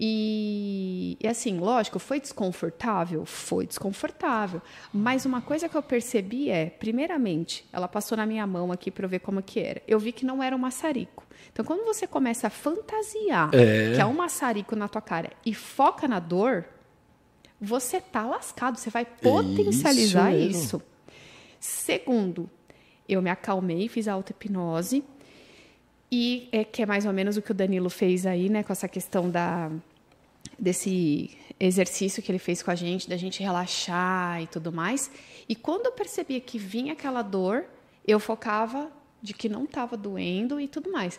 [SPEAKER 1] E, e assim, lógico, foi desconfortável? Foi desconfortável. Mas uma coisa que eu percebi é, primeiramente, ela passou na minha mão aqui para eu ver como que era. Eu vi que não era um maçarico. Então, quando você começa a fantasiar
[SPEAKER 2] É.
[SPEAKER 1] que é um maçarico na tua cara e foca na dor, você tá lascado, você vai potencializar
[SPEAKER 2] mesmo.
[SPEAKER 1] isso. Segundo, eu me acalmei, fiz a auto-hipnose. E é que é mais ou menos o que o Danilo fez aí, né, com essa questão da desse exercício que ele fez com a gente, da gente relaxar e tudo mais. E quando eu percebia que vinha aquela dor, eu focava de que não estava doendo e tudo mais.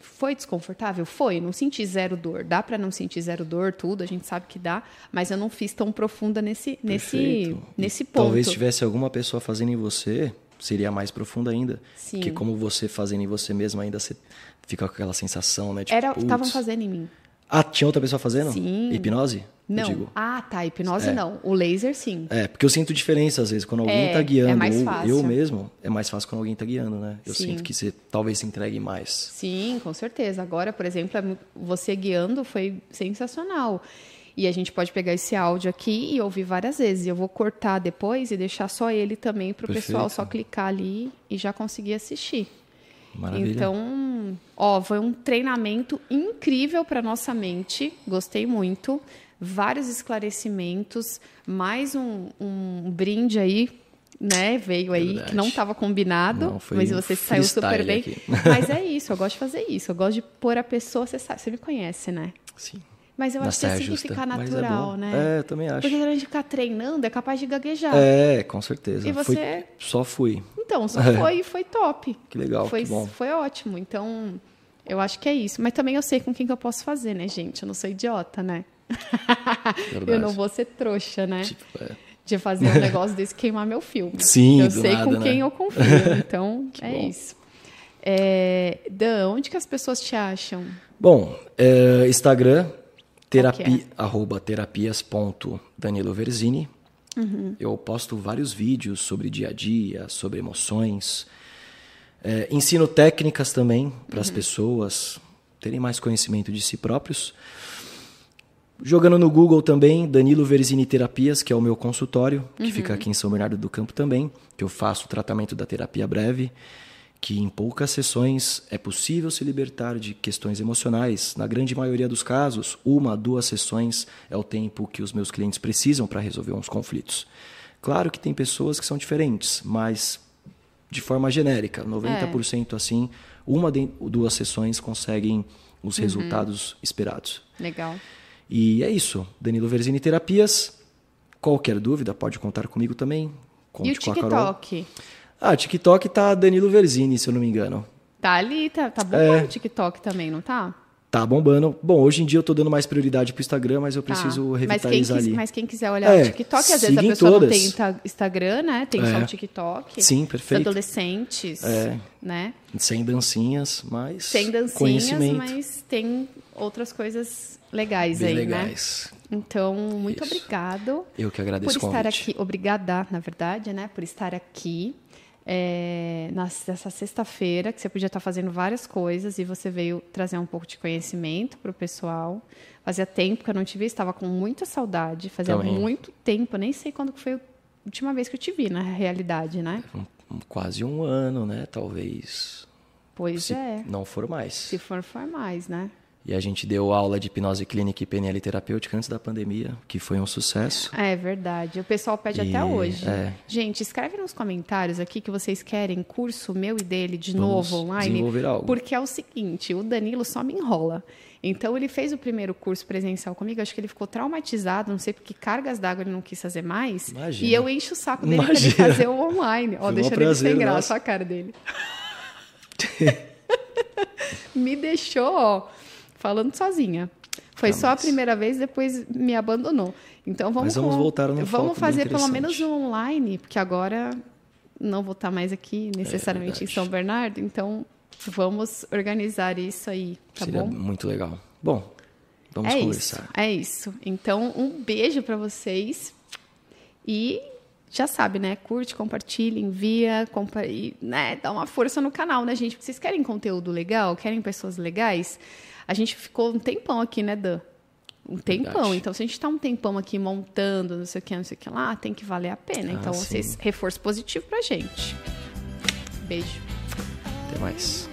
[SPEAKER 1] Foi desconfortável? Foi. Não senti zero dor. Dá para não sentir zero dor, tudo, a gente sabe que dá, mas eu não fiz tão profunda nesse, nesse,
[SPEAKER 2] Perfeito.
[SPEAKER 1] Nesse ponto.
[SPEAKER 2] Talvez tivesse alguma pessoa fazendo em você, seria mais profunda ainda.
[SPEAKER 1] Sim.
[SPEAKER 2] Porque como você fazendo em você mesmo ainda você fica com aquela sensação, né? Tipo,
[SPEAKER 1] Era que estavam fazendo em mim.
[SPEAKER 2] Ah, tinha outra pessoa fazendo?
[SPEAKER 1] Sim.
[SPEAKER 2] Hipnose?
[SPEAKER 1] Não. Ah, tá. Hipnose
[SPEAKER 2] É.
[SPEAKER 1] não. O laser, sim.
[SPEAKER 2] É, porque eu sinto diferença às vezes quando alguém
[SPEAKER 1] É,
[SPEAKER 2] tá guiando,
[SPEAKER 1] é mais fácil.
[SPEAKER 2] eu mesmo, é mais fácil quando alguém tá guiando, né? Eu
[SPEAKER 1] Sim.
[SPEAKER 2] sinto que você talvez se entregue mais.
[SPEAKER 1] Sim, com certeza. Agora, por exemplo, é você guiando foi sensacional. E a gente pode pegar esse áudio aqui e ouvir várias vezes. Eu vou cortar depois e deixar só ele também para o pessoal só clicar ali e já conseguir assistir.
[SPEAKER 2] Maravilha.
[SPEAKER 1] Então, ó, foi um treinamento incrível para nossa mente. Gostei muito. Vários esclarecimentos, mais um, um brinde aí né, veio aí, Verdade. que não estava combinado, não, mas você saiu super bem. Aqui. Mas é isso, eu gosto de fazer isso. Eu gosto de pôr a pessoa, você sabe, você me conhece, né?
[SPEAKER 2] Sim.
[SPEAKER 1] Mas eu acho que assim que ficar natural,
[SPEAKER 2] é
[SPEAKER 1] né?
[SPEAKER 2] É, também acho.
[SPEAKER 1] Porque a gente ficar treinando, é capaz de gaguejar.
[SPEAKER 2] É, com certeza.
[SPEAKER 1] E você. Foi,
[SPEAKER 2] só fui.
[SPEAKER 1] Então, só é. foi e foi top.
[SPEAKER 2] Que legal,
[SPEAKER 1] foi,
[SPEAKER 2] que bom.
[SPEAKER 1] Foi ótimo. Então, eu acho que é isso. Mas também eu sei com quem que eu posso fazer, né, gente? Eu não sou idiota, né? eu não vou ser trouxa, né? Tipo, é. De fazer um negócio desse queimar meu filme.
[SPEAKER 2] Sim,
[SPEAKER 1] Eu sei
[SPEAKER 2] nada,
[SPEAKER 1] com
[SPEAKER 2] né?
[SPEAKER 1] quem eu confio. Então, é bom. isso. É, Dan, onde que as pessoas te acham?
[SPEAKER 2] Bom, é, Instagram, terapia, é? arroba terapias.danilo Verzini. Uhum. Eu posto vários vídeos sobre dia a dia, sobre emoções. É, ensino técnicas também para as uhum. pessoas terem mais conhecimento de si próprios. Jogando no Google também, Danilo Verzini Terapias, que é o meu consultório, que uhum. fica aqui em São Bernardo do Campo também, que eu faço o tratamento da terapia breve que em poucas sessões é possível se libertar de questões emocionais. Na grande maioria dos casos, uma, duas sessões é o tempo que os meus clientes precisam para resolver uns conflitos. Claro que tem pessoas que são diferentes, mas de forma genérica, 90% é. assim, uma, duas sessões conseguem os uhum. resultados esperados.
[SPEAKER 1] Legal.
[SPEAKER 2] E é isso. Danilo Verzini Terapias. Qualquer dúvida, pode contar comigo também. Conte
[SPEAKER 1] e o TikTok?
[SPEAKER 2] Ah, TikTok tá Danilo Verzini, se eu não me engano.
[SPEAKER 1] Tá ali, tá, tá bombando é. o TikTok também, não tá?
[SPEAKER 2] Tá bombando. Bom, hoje em dia eu tô dando mais prioridade pro Instagram, mas eu tá. preciso tá. revitalizar
[SPEAKER 1] mas
[SPEAKER 2] ali.
[SPEAKER 1] Mas quem quiser olhar é, o TikTok, às vezes a pessoa todas. não tem Instagram, né? Tem é. só o TikTok.
[SPEAKER 2] Sim, perfeito.
[SPEAKER 1] Os adolescentes,
[SPEAKER 2] é.
[SPEAKER 1] né?
[SPEAKER 2] Sem dancinhas, mas
[SPEAKER 1] Sem dancinhas, mas tem outras coisas legais
[SPEAKER 2] Bem
[SPEAKER 1] aí,
[SPEAKER 2] legais.
[SPEAKER 1] né? Então, muito
[SPEAKER 2] Isso.
[SPEAKER 1] obrigado.
[SPEAKER 2] Eu que agradeço
[SPEAKER 1] por estar aqui. Obrigada, na verdade, né? Por estar aqui é, nessa sexta-feira, que você podia estar fazendo várias coisas e você veio trazer um pouco de conhecimento para o pessoal. Fazia tempo que eu não te vi, estava com muita saudade. Fazia Também. muito tempo, nem sei quando foi a última vez que eu te vi, na realidade, né?
[SPEAKER 2] Quase um ano, né? Talvez.
[SPEAKER 1] Pois
[SPEAKER 2] se
[SPEAKER 1] é.
[SPEAKER 2] Não for mais.
[SPEAKER 1] Se for, for mais, né?
[SPEAKER 2] E a gente deu aula de hipnose clínica e PNL terapêutica antes da pandemia, que foi um sucesso.
[SPEAKER 1] É verdade. O pessoal pede e, até hoje.
[SPEAKER 2] É.
[SPEAKER 1] Gente, escreve nos comentários aqui que vocês querem curso meu e dele de Vamos novo online.
[SPEAKER 2] Desenvolver algo.
[SPEAKER 1] Porque é o seguinte, o Danilo só me enrola. Então ele fez o primeiro curso presencial comigo, acho que ele ficou traumatizado, não sei porque cargas d'água ele não quis fazer mais.
[SPEAKER 2] Imagina.
[SPEAKER 1] E eu encho o saco dele para ele fazer o online. Ó, deixa ele sem graça a cara dele. me deixou, ó falando sozinha. Foi só a primeira vez, depois me abandonou. Então vamos,
[SPEAKER 2] Mas vamos
[SPEAKER 1] com,
[SPEAKER 2] voltar no
[SPEAKER 1] Vamos fazer pelo menos um online, porque agora não vou estar mais aqui necessariamente
[SPEAKER 2] é
[SPEAKER 1] em São Bernardo, então vamos organizar isso aí, tá
[SPEAKER 2] Seria
[SPEAKER 1] bom?
[SPEAKER 2] muito legal. Bom, vamos
[SPEAKER 1] é
[SPEAKER 2] conversar.
[SPEAKER 1] Isso, é isso. Então, um beijo para vocês e já sabe, né? Curte, compartilha, envia, compa e, né? dá uma força no canal, né, gente? Porque vocês querem conteúdo legal, querem pessoas legais? A gente ficou um tempão aqui, né, Dan? Um tempão. Verdade. Então, se a gente está um tempão aqui montando, não sei o que, não sei o que lá, tem que valer a pena. Ah, então, sim. vocês, reforço positivo pra gente. Beijo.
[SPEAKER 2] Até mais.